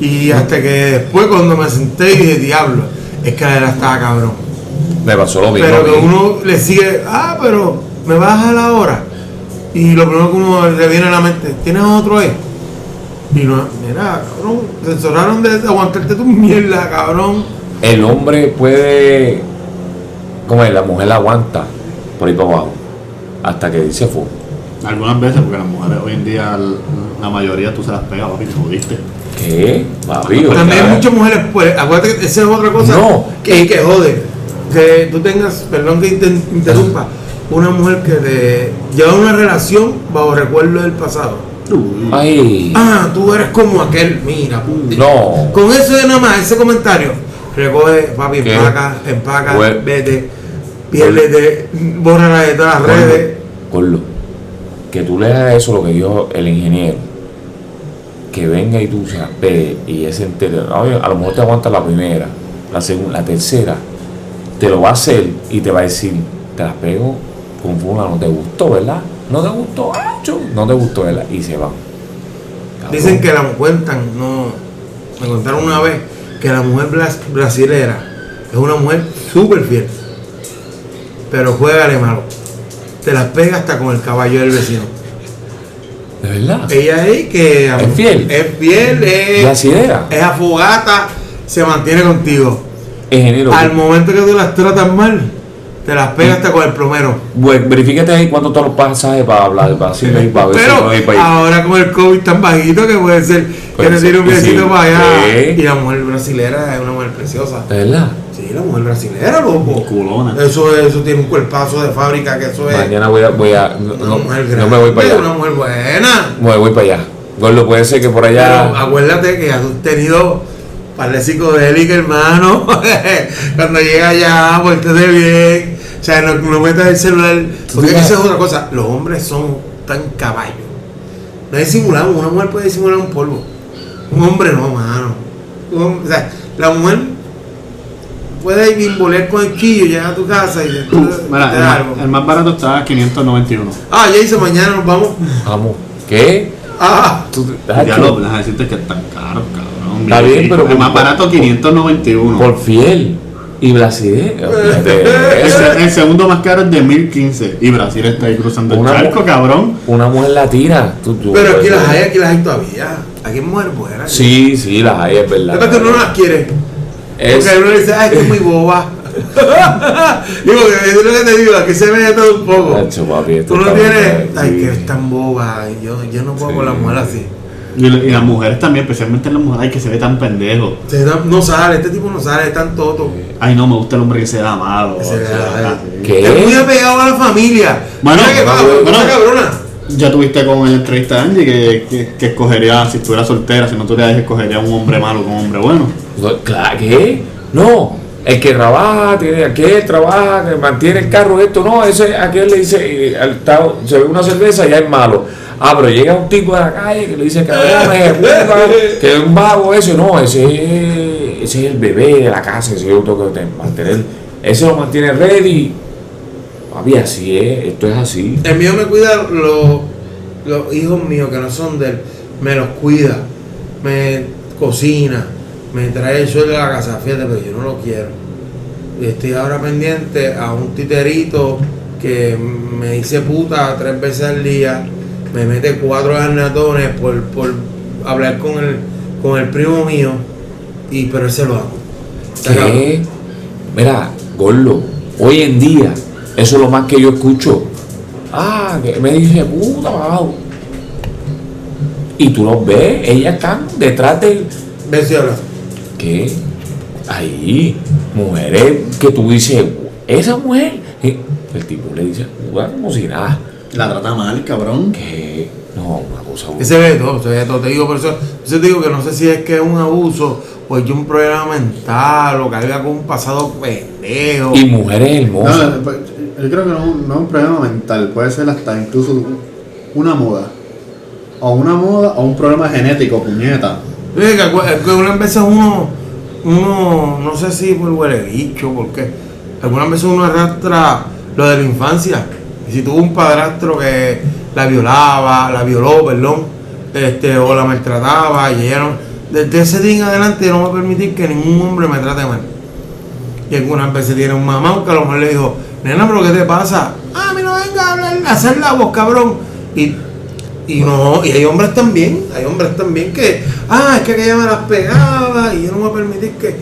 Y hasta que después cuando me senté y dije, diablo, es que la era estaba cabrón. Me pasó lo mismo. Pero a que uno le sigue, ah, pero me vas a la hora. Y lo primero que uno le viene a la mente, ¿tienes otro ahí? Y no, mira, cabrón, se encerraron de aguantarte tu mierda, cabrón. El hombre puede, como es, la mujer la aguanta por ahí para abajo, hasta que dice fue. Algunas veces, porque las mujeres hoy en día, la mayoría tú se las pegas, papi, te jodiste. ¿Qué? También oiga. muchas mujeres, pues, acuérdate que esa es otra cosa No. que, que jode. Que tú tengas, perdón que inter- interrumpa, una mujer que te lleva una relación bajo recuerdo del pasado. Ay, Ah, tú eres como aquel, mira, puti. no. Con eso de nada más, ese comentario, recoge, papi, ¿Qué? empaca, empaca, vete, piérdete, bórrala de todas las redes. Corlo, que tú le hagas eso lo que dijo el ingeniero, que venga y tú se pegues y ese entero, a lo mejor te aguanta la primera, la segunda, la tercera, te lo va a hacer y te va a decir, te las pego con fulano, te gustó, ¿verdad? No te gustó, acho, no te gustó, ¿verdad? Y se van. Cabrón. Dicen que la cuentan, no, me contaron una vez que la mujer bras- brasilera es una mujer súper fiel, pero juega de malo. Te las pega hasta con el caballo del vecino. ¿De verdad? Ella es que ¿Es fiel? es fiel, es, ¿Brasilera? es afogata, se mantiene contigo. Ingeniero, Al momento que tú las tratas mal, te las pega hasta con el plomero. bueno, verifícate ahí cuánto están los pasajes para hablar, para ahí, para ver si no hay para ir. ahora con el COVID tan bajito que puede ser que Puede le tire un besito sí. para allá. Sí. Y la mujer brasilera es una mujer preciosa. ¿De verdad? Sí, la mujer brasilera, loco. Culona. Eso, eso tiene un cuerpazo de fábrica que eso es. Mañana voy a, voy a, no, una no- mujer no me voy para Una allá. mujer buena. Me voy para allá. Gordo, puede ser que por Pero allá. acuérdate que has tenido par de psicodélica, hermano. <laughs> Cuando llega allá, de bien. O sea, no, no metas el celular. Porque esa es otra cosa. Los hombres son tan caballos. No disimulamos. Una mujer puede disimular un polvo. Un hombre no, mano. Un o sea, la mujer puede bimbolear con el chillo, llegar a tu casa y te, Uf, te mira, el, más- algo. el más barato está a 591. Ah, ya hice mañana, nos vamos. Vamos. ¿Qué? Ah, Tú- Ya lo vas a decirte que es tan caro, cabrón. Está bien, pero El más barato 591. Por fiel. Y fíjate, <laughs> El, el segundo más caro es de 1015. Y Brasil está ahí cruzando Una el charco, cabrón. Una mujer latina. Tú, tú, pero aquí pues, las hay, aquí las hay todavía. Aquí hay mujeres buenas. Sí, sí, las hay, es verdad. Después que uno no las quiere. Es- Porque uno dice, ay, que es muy boba. <laughs> digo, que es lo que te digo, aquí se ve de todo un poco. Papi, Tú no tienes, ay, sí. que es tan boba. Yo, yo no puedo Sí. con la mujer así. Y, y las mujeres también, especialmente las mujeres, ay, que se ve tan pendejo. Se da- no sale, este tipo no sale, es tan toto. Ay, no, me gusta el hombre que se da amado. Que se da- ¿Qué? Es muy apegado a la familia. Bueno, Mira que bueno, va, bueno. cabrona. Ya tuviste con el entrevista Angie que, que, que escogería, si estuviera soltera, si no tuviera hijos, escogería un hombre malo con un hombre bueno. No, Claro, ¿qué? No, el que trabaja, tiene aquel trabaja, que mantiene el carro, esto, no, ese, aquel le dice, al se ve una cerveza y ya es malo. Ah, pero llega un tipo de la calle que le dice, ejecuta, <laughs> que es un vago eso, no, ese, es- ese es el bebé de la casa, ese yo tengo que mantener, ese lo mantiene ready. Papi, así es, esto es así. El mío me cuida los, los hijos míos que no son de él, me los cuida, me cocina, me trae el sueldo de la casa, fíjate, pero yo no lo quiero. Y estoy ahora pendiente a un titerito que me dice puta tres veces al día, me mete cuatro garnatones por, por hablar con el, con el primo mío, y pero él se lo hago. ¿Qué? Mira, Gordo, hoy en día, eso es lo más que yo escucho. Ah, que me dice, puta, wow. Y tú los ves, ellas están detrás del. Hablas. ¿Qué? Ahí, mujeres que tú dices, esa mujer. El tipo le dice, "Juega como si nada. La trata mal, cabrón. ¿Qué? No, una cosa. Que se ve todo, se ve de todo. Te digo, por eso, eso te digo que no sé si es que es un abuso o es que un problema mental o carga con un pasado pendejo. Y mujeres No, hermosas. pues, yo creo que no, es un- problema mental, puede ser hasta incluso una moda. O una moda o un problema genético, puñeta. Oye, que, que algunas veces uno, uno, no sé si por huele bicho, porque algunas veces uno arrastra lo de la infancia. Y si tuvo un padrastro que la violaba, la violó, perdón, este, o la maltrataba, y ella desde ese día en adelante yo no voy a permitir que ningún hombre me trate mal. Y algunas veces tiene un mamá que a lo mejor le dijo, nena, pero ¿qué te pasa? Ah, mira, venga a hablar, a hacer la voz, cabrón. Y, y no, y hay hombres también, hay hombres también que, ah, es que aquella me las pegaba y yo no voy a permitir que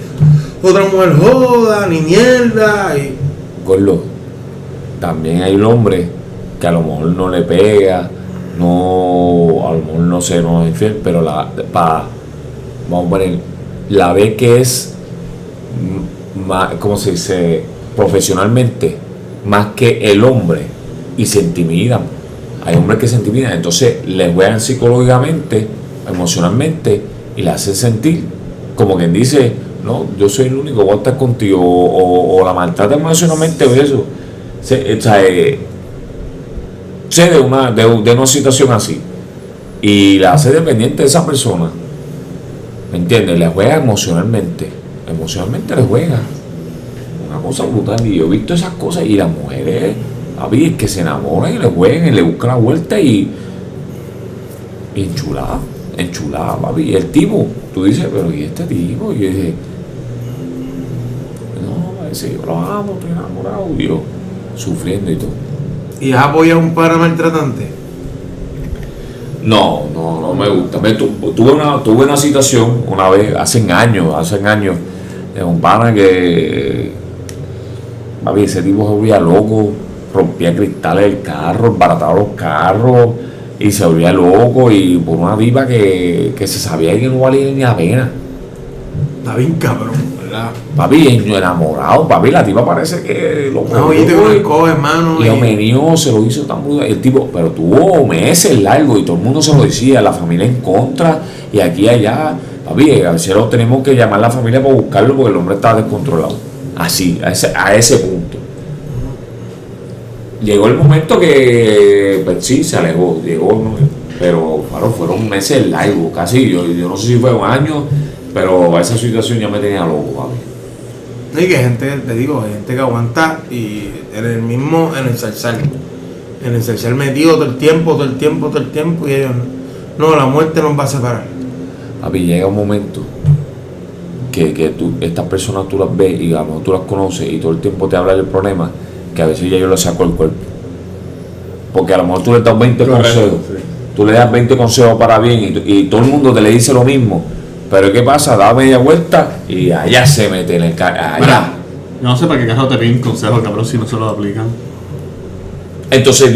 otra mujer joda, ni mierda. Y, Gordo, también hay un hombre que a lo mejor no le pega, no, a lo mejor no sé, no es infiel, pero la, pa, vamos a poner, la ve que es, más, ¿cómo se dice? Profesionalmente, más que el hombre, y se intimidan. Hay hombres que se intimidan, entonces le juegan psicológicamente, emocionalmente, y le hacen sentir como quien dice, no, yo soy el único, voy a estar contigo, o, la maltrata emocionalmente o eso. Se, o sea, eh, sé de una, de, de una situación así y la hace dependiente de esa persona. ¿Me entiendes? Le juega emocionalmente. Emocionalmente le juega. Una cosa brutal. Y yo he visto esas cosas y las mujeres, papi, es que se enamoran y le juegan y le buscan la vuelta y. y enchulada, enchulada, papi. Y el tipo, tú dices, pero ¿y este tipo? Y yo dije, no, parece yo lo amo, estoy enamorado. Y yo, sufriendo y todo. ¿Y has apoyado a un padre maltratante? No, no, no me gusta. Me tu- tuve, una, tuve una situación una vez, hace años, hace años, de un pana que. Papi, ese tipo se volvía loco, rompía cristales del carro, embarataba los carros y se volvía loco y por una viva que, que se sabía que no valía ni la pena. Está bien cabrón, ¿verdad? Papi, enamorado, papi, la tipa parece que lo No, cogió con y- el cojo, hermano. y y- lo menió, se lo hizo tan brutal. El tipo, pero tuvo meses largos y todo el mundo se lo decía, la familia en contra y aquí y allá. Papi, a veces lo tenemos que llamar a la familia para buscarlo porque el hombre estaba descontrolado. Así, a ese, a ese punto. Llegó el momento que, pues sí, se alejó, llegó, ¿no? pero claro, fueron meses largos, casi, yo, yo no sé si fue un año, pero esa situación ya me tenía loco, papi. No, y que gente, te digo, hay gente que aguanta y en el mismo, en el salsal. En el salsal metido todo el tiempo, todo el tiempo, todo el tiempo. Y ellos, no, la muerte nos va a separar. Papi, llega un momento que, que tú, estas personas tú las ves y a lo mejor tú las conoces y todo el tiempo te hablan del problema, que a veces ya yo le saco el cuerpo. Porque a lo mejor tú le das 20 Correcto, consejos, sí. tú le das 20 consejos para bien y, y todo el mundo te le dice lo mismo. Pero ¿qué pasa? Da media vuelta y allá se mete en el allá. Mira, yo no sé para qué carajo te piden consejos, cabrón, si no se los aplican. Entonces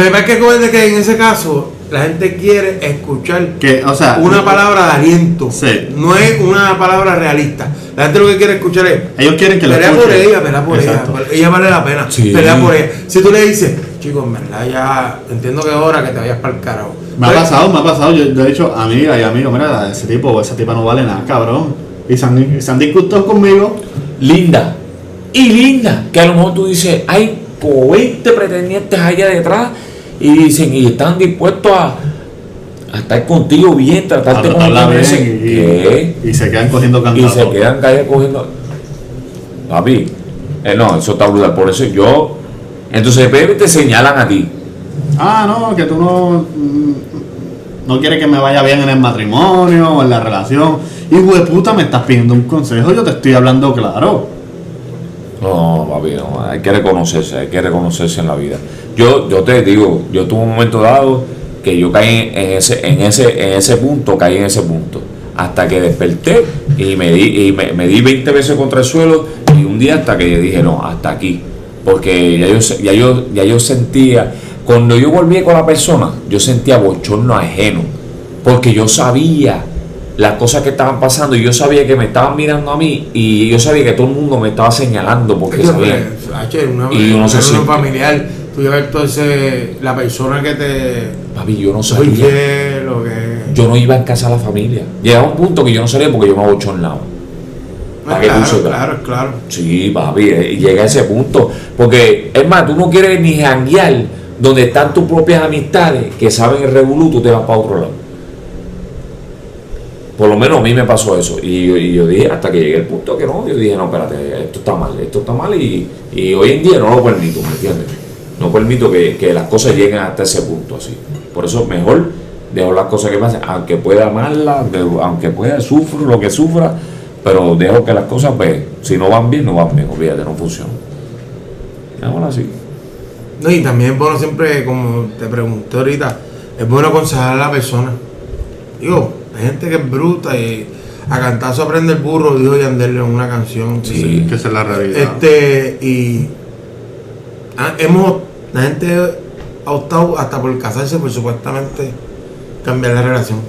que pasa es que que en ese caso, la gente quiere escuchar Que, o sea, una palabra de aliento. Sí. No es una palabra realista. La gente lo que quiere escuchar es ellos quieren que lo pelea por ella, pelea por Exacto. ella. Ella vale la pena. Sí. Pelea por ella. Si tú le dices, chicos, en verdad ya entiendo que es hora que te vayas para el carajo. Me ha Pues, pasado, me ha pasado. Yo, yo he dicho, amiga y amigo, mira, ese tipo o esa tipa no vale nada, cabrón. Y se han, se han discutido conmigo. linda y linda que a lo mejor tú dices hay como 20 pretendientes allá detrás y dicen y están dispuestos a, a estar contigo bien tratarte tú bien mereces. y, y se quedan cogiendo y cantados. se quedan cogiendo papi eh, no eso está brutal por eso yo entonces después te señalan a ti Ah, no, que tú no. mm, No quieres que me vaya bien en el matrimonio o en la relación. Hijo de puta, me estás pidiendo un consejo, yo te estoy hablando claro. No, papi, no, hay que reconocerse, hay que reconocerse en la vida. Yo, yo te digo, yo tuve un momento dado que yo caí en ese, en ese, en ese punto, caí en ese punto. Hasta que desperté y me di, y me, me di 20 veces contra el suelo y un día hasta que yo dije, no, hasta aquí. Porque ya yo, ya yo, ya yo sentía, cuando yo volví con la persona, yo sentía bochorno ajeno. Porque yo sabía las cosas que estaban pasando y yo sabía que me estaban mirando a mí y yo sabía que todo el mundo me estaba señalando porque sabía. Y uno se siente- familiar, tú llevas entonces la persona que te. Papi, yo no sabía. infiel o que. Yo no iba en casa a la familia. Llegaba un punto que yo no salía porque yo me abochornaba. Ah, ¿Para tú claro, sepas? claro, claro. Sí, papi, eh, llega a ese punto. Porque, es más, tú no quieres ni janguear donde están tus propias amistades que saben el revolú, tú te vas para otro lado. Por lo menos a mí me pasó eso. Y yo, y yo dije, hasta que llegué al punto que no, yo dije, no, espérate, esto está mal, esto está mal y, y hoy en día no lo permito, ¿me entiendes? No permito que, que las cosas lleguen hasta ese punto así. Por eso mejor dejo las cosas que pasen, aunque pueda amarlas, de- aunque pueda sufro lo que sufra, pero dejo que las cosas, pues, si no van bien, no van bien, olvídate, no funciona. Ahora sí. No, y también es bueno siempre, como te pregunté ahorita, es bueno aconsejar a la persona. Digo, hay gente que es bruta y a cantazo aprende el burro, dijo Yandel en una canción. Sí. Que esa es la realidad. Este, y ah, hemos, la gente ha optado hasta por casarse por supuestamente cambiar la relación.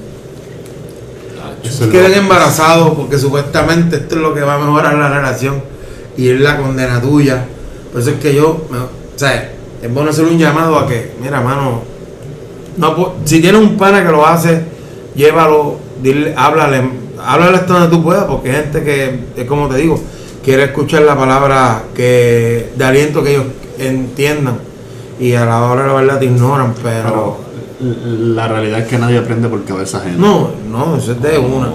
Quedan embarazados porque supuestamente esto es lo que va a mejorar la relación y es la condena tuya. Por eso es que yo, me- o sea, es bueno hacer un llamado a que, mira, mano, no, si tienes un pana que lo hace, llévalo, dile, háblale, háblale hasta donde tú puedas, porque hay gente que, es como te digo, quiere escuchar la palabra que de aliento que ellos entiendan y a la hora de la verdad te ignoran, pero Pero la realidad es que nadie aprende por cabeza ajena. no, no, eso es de una.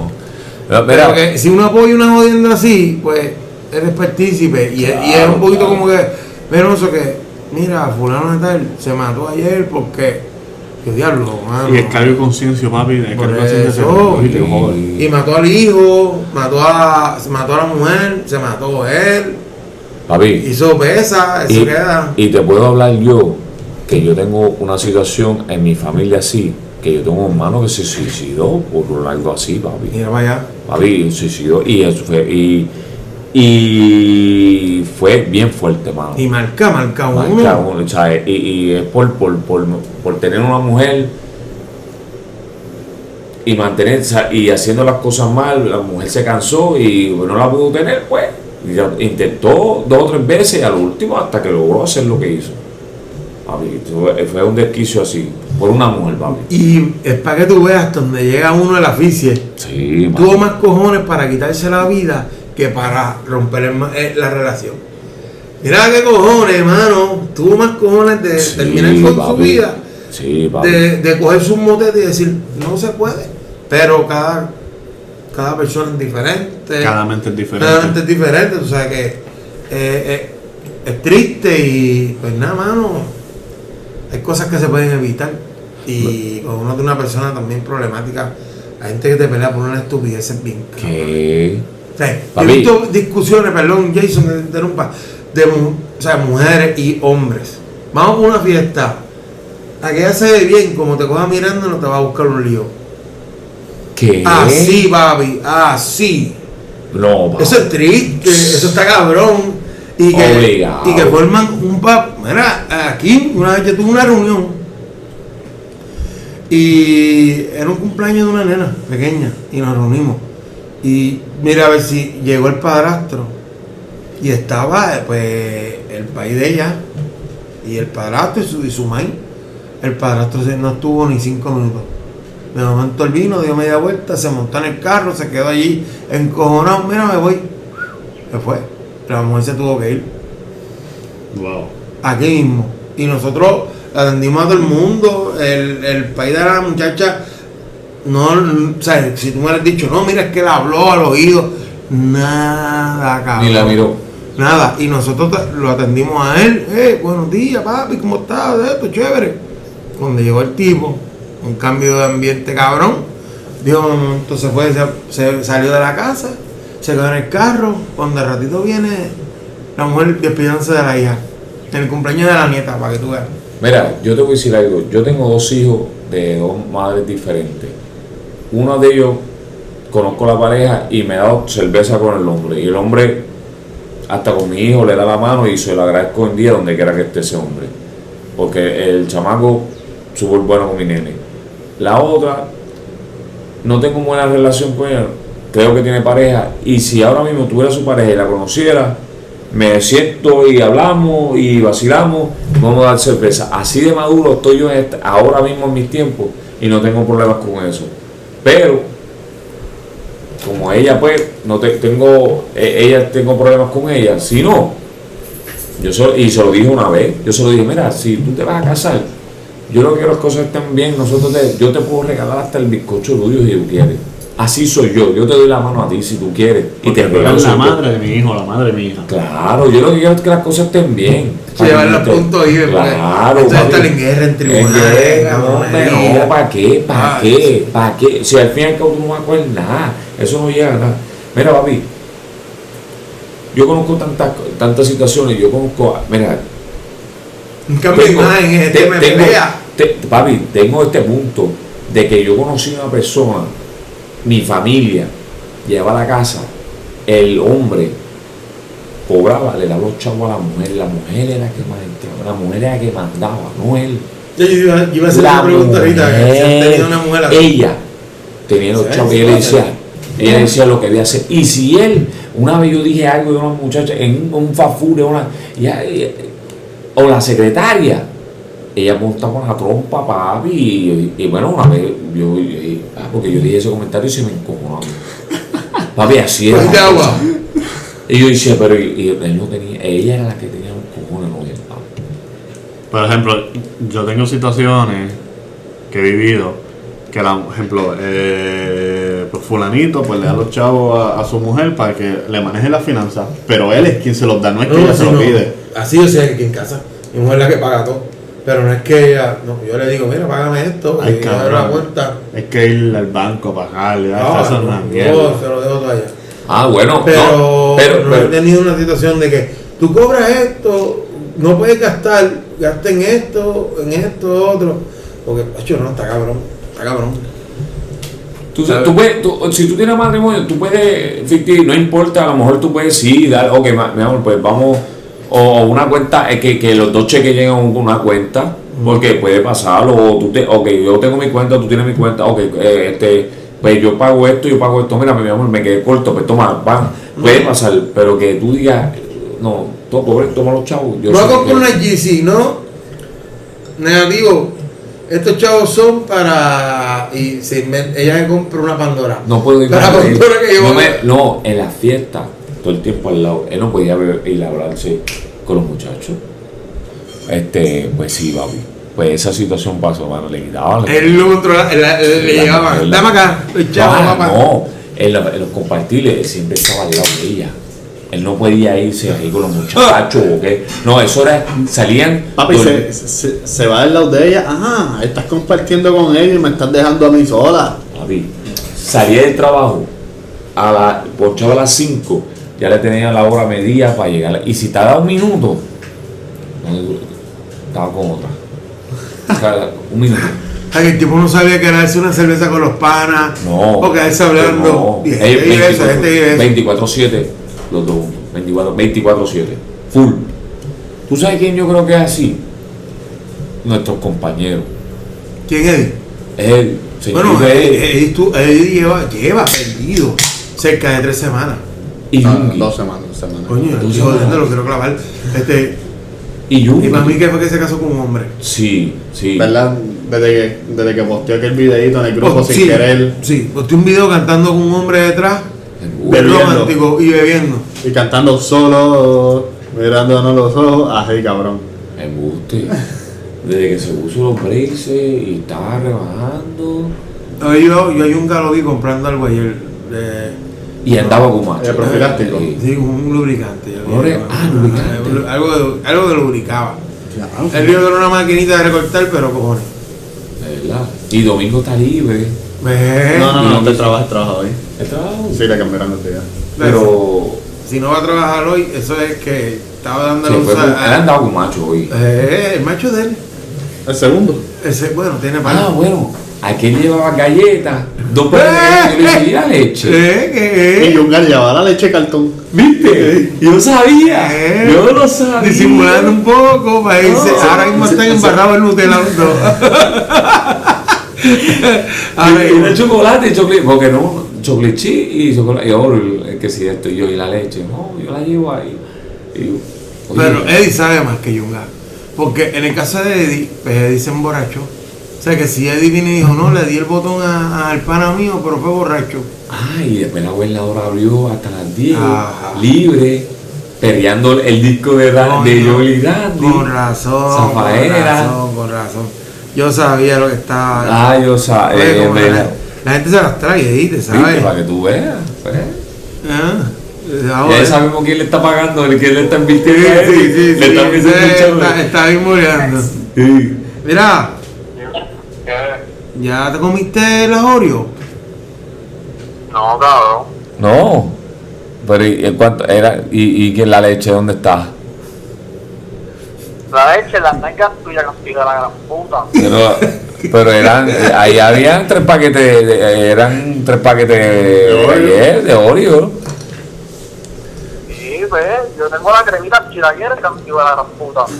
Pero, Pero que si uno apoya una jodienda así, pues eres partícipe y, es- y es Claro, un poquito claro. como que penoso que, mira, fulano de tal se mató ayer porque, que diablo, mano. Y el cargo de conciencia, papi. El cargo de conciencia eso. y. Y mató al hijo, mató a, mató a la mujer, se mató él, Papi, hizo pesa, eso y, queda. y te puedo hablar yo, que yo tengo una situación en mi familia así, que yo tengo un hermano que se suicidó por algo así, papi. Mira allá. Papi, se suicidó y eso fue, y, y fue bien fuerte, mano. Y marca, marca uno. Marca uno, ¿sabes? Y, y es por, por, por, por tener una mujer y mantener y haciendo las cosas mal, la mujer se cansó y no la pudo tener, pues. Intentó dos o tres veces y a lo último hasta que logró hacer lo que hizo. Papi, fue- un desquicio así, por una mujer, papi. Y es para que tú veas donde llega uno de la aficie. Sí, Tuvo más cojones para quitarse la vida que para romper eh, la relación. Mira qué cojones, hermano. Tuvo más cojones de Sí, terminar con su vida, Sí, papi. de, de coger sus motetes y decir, no se puede. Pero cada, cada persona es diferente. Cada mente es diferente. Cada mente es diferente. O sea que eh, eh, es triste y pues nada, mano. Hay cosas que se pueden evitar. Y cuando uno tiene una persona también problemática, hay gente que te pelea por una estupidez es bien. ¿Qué? O sea, he visto discusiones, perdón, Jason, que te interrumpa, de o sea, mujeres y hombres. Vamos a una fiesta. Aquella se ve bien, como te coja mirando, no te va a buscar un lío. ¿Qué? Así, papi, así. No, papi. Eso es triste, eso está cabrón. Y que, Obligado. y que forman un pap. Mira, aquí una vez yo tuve una reunión y era un cumpleaños de una nena pequeña y nos reunimos. Y mira a ver si llegó el padrastro y estaba pues el país de ella y el padrastro y su, y su maíz. El padrastro no estuvo ni cinco minutos. De momento el vino, dio media vuelta, se montó en el carro, se quedó allí encojonado. Mira, me voy. Se fue. La mujer se tuvo que ir. Wow. Aquí mismo. Y nosotros atendimos a todo el mundo. El, el país de la muchacha, no, o sea, si tú me hubieras dicho, no, mira, es que la habló al oído. Nada, cabrón. Ni la miró. Nada. Y nosotros lo atendimos a él. Eh, buenos días, papi, ¿cómo estás? De Esto, chévere. Cuando llegó el tipo, un cambio de ambiente cabrón. Dijo, entonces fue, se, se salió de la casa, se quedó en el carro. Cuando al ratito viene la mujer despidiéndose de la hija. En el cumpleaños de la nieta, para que tú veas. Mira, yo te voy a decir algo. Yo tengo dos hijos de dos madres diferentes. Uno de ellos conozco la pareja y me ha dado cerveza con el hombre. Y el hombre, hasta con mi hijo, le da la mano y se lo agradezco en día donde quiera que esté ese hombre. Porque el chamaco súper bueno con mi nene. La otra, no tengo buena relación con ella. Creo que tiene pareja. Y si ahora mismo tuviera su pareja y la conociera, me siento y hablamos y vacilamos, vamos a dar cerveza. Así de maduro estoy yo en esta- ahora mismo en mis tiempos y no tengo problemas con eso. Pero, como ella pues, no te, tengo, eh, ella tengo problemas con ella, si no, yo se lo- y se lo dije una vez, yo se lo dije, mira, si tú te vas a casar, yo lo que quiero es que las cosas estén bien, nosotros te- yo te puedo regalar hasta el bizcocho tuyo si tú quieres. Así soy yo, yo te doy la mano a ti si tú quieres. Y te regalo la madre de mi hijo, la madre de mi hija. Claro, yo lo que quiero es que las cosas estén bien. Llevarla a punto porque Claro, esto ya papi. está en guerra, en tribunales, no, no, ¿para qué? ¿Para Ah, qué? ¿Para qué? Si al fin y al cabo tú no vas a coger nada, eso no llega a nada. Mira, papi, yo conozco tantas, tantas situaciones, yo conozco, mira, Un cambio de tengo- imagen, este te- me tengo- te- papi, tengo este punto de que yo conocí a una persona, mi familia, lleva a la casa, el hombre cobraba, le daba los chavos a la mujer, la mujer era la que más entraba, la mujer era la que mandaba, no él. Yo, iba, yo iba a hacer La una pregunta ahorita, si han tenido una mujer así. ella tenía los chavos y él decía, ella decía lo que debía hacer. Y si él, una vez yo dije algo de una muchacha en un, un fafure, una, ya, o la secretaria, ella montaba la trompa, papi, y, y bueno, una vez yo, y- ah, porque yo dije ese comentario y se me encojonó. a mí. <laughs> Papi, así era. Y yo decía, pero y- y él no tenía, ella era la que tenía un cojones, no. Por ejemplo, yo tengo situaciones que he vivido que, la, por ejemplo, eh, pues fulanito pues le da los chavos a, a su mujer para que le maneje las finanzas. Pero él es quien se los da, no es que No, ella así se los pide. Así yo sé que en casa. Mi mujer es la que paga todo. Pero no es que ella. No, yo le digo, mira, págame esto. Ay, y yo abro la puerta. Es que ir al banco a pagarle, No, eso es una no, yo se lo dejo todo allá. Ah, bueno, Pero, no, pero, no he tenido una situación de que tú cobras esto, no puedes gastar, gasta en esto, en esto, otro. Porque, hecho, no, está cabrón, está cabrón. Tú, tú puedes, tú- si tú tienes matrimonio, tú puedes, no importa, a lo mejor tú puedes sí dar, ok, mi amor, pues vamos, o una cuenta, es que, que los dos cheques lleguen a una cuenta, porque puede pasar, o tú te, ok, yo tengo mi cuenta, tú tienes mi cuenta, ok, eh, este, pues yo pago esto, yo pago esto, mira, mi amor, me quedé corto, pues toma, van, puede pasar, pero que tú digas, no, tú, pobre, toma los chavos. Yo que- con una GC, ¿no? Negativo. Estos chavos son para. Y se inven- ella se compra una Pandora. No puedo ir Para. Pandora que yo no, me- no, en la fiesta, todo el tiempo al lado. Él no podía ir a hablarse con los muchachos. Este, pues sí, papi. Pues esa situación pasó, mano. Le quitaban. Él lo controla, él- él- le la- llevaba. la- Dame acá, los chavos, Ah, papá. No, en, la- en los compartibles él siempre estaba al lado de ella. Él no podía irse ahí con los muchachos o qué. No, eso era. Salían. Papi, se, se, se va del lado de ella, ajá, estás compartiendo con ella y me estás dejando a mí sola. Papi, salía del trabajo, a la, ponchaba a las 5, ya le tenía la hora medida para llegar. Y si tardaba un minuto, estaba con otra. Un minuto. El tipo no sabía que era darse una cerveza con los panas. No. O quedarse hablando. No. Y vive eso, vive eso. 24-7, los dos juntos. 24 24-7. Full. ¿Tú sabes quién yo creo que es así? Nuestros compañeros. ¿Quién es? Él, señor Bueno, él, él lleva, lleva perdido cerca de tres semanas. Y Yungi. dos semanas, dos semanas. Coño, Dos estoy jodiendo, lo quiero clavar. Este, Y Yungi. y para mí que fue que se casó con un hombre. Sí, sí. ¿Verdad? Desde que, desde que posteó aquel videito en el grupo Oh, sin sí, querer Sí, posté un video cantando con un hombre detrás, bien Bebiendo. romántico y bebiendo. y cantando solo, mirándonos los ojos, así cabrón. Embuste. Desde que se puso los braces y estaba rebajando. Yo, yo hay un lo vi comprando algo ayer. De, Y andaba con macho. Eh, profiláctico. Sí. sí, un lubricante. ah, lubricante. Algo, de, algo de lubricaba. Él vio que era una maquinita de recortar, pero cojones. De verdad. Y Domingo está libre. Ve, No, no, no, te trabajas, trabaja hoy. El trabajo. Sí, le cambiaron el día. Pero. Si no va a trabajar hoy, eso es que estaba Sí, dándole un fue con- sa- él andaba con macho hoy. Eh, el macho de él. El segundo. Ese, bueno, tiene Ah, para. bueno. Aquel llevaba galletas. Dos de decía, "¿Y la leche. Eh, ¿qué? Y Jungar llevaba la leche cartón. ¿Viste? Yo sabía. Eh, Yo lo sabía. Disimulando un poco para irse. No, ahora mismo sí, están sí. embarrados en Nutella dos. Ahora <laughs> y, y el chocolate, chocolate, porque no, chocolate chip y chocolate, y ahora el que si esto, y yo y la leche, no, yo la llevo ahí. Y yo, Pero Eddie sabe más que Yunga. Porque en el caso de Eddie, pues Eddie se emborrachó. Sea que si Eddie viene y dijo, no, le di el botón a- al pana mío, pero fue borracho. Ah, y después la abuela abrió hasta las 10, Ajá. libre, perreando el disco de, Ra- de Coño, Joel y Randy. Con razón, con razón, con razón. Yo sabía lo que estaba. Ah, yo sabía, eh, la, la gente se las trae, ¿Viste? ¿sabes? Para que tú veas. pues. Ah, Ya ahora- sabemos quién le está pagando, el que le está Sí, invirtiendo. él, sí, sí, le sí, está chavo. está, está bien muriendo. Sí. Mira, ¿ya te comiste el Oreo? No, cabrón. No. Pero ¿y en cuánto era? ¿Y, y que la leche dónde está? La leche, las nalgas tuyas contigo la gran puta. Pero, pero eran, ahí habían tres paquetes, de- eran tres paquetes de, Oreo. de Oreo. Sí, pues, yo tengo la cremita chilaguera contigo la gran puta. <laughs>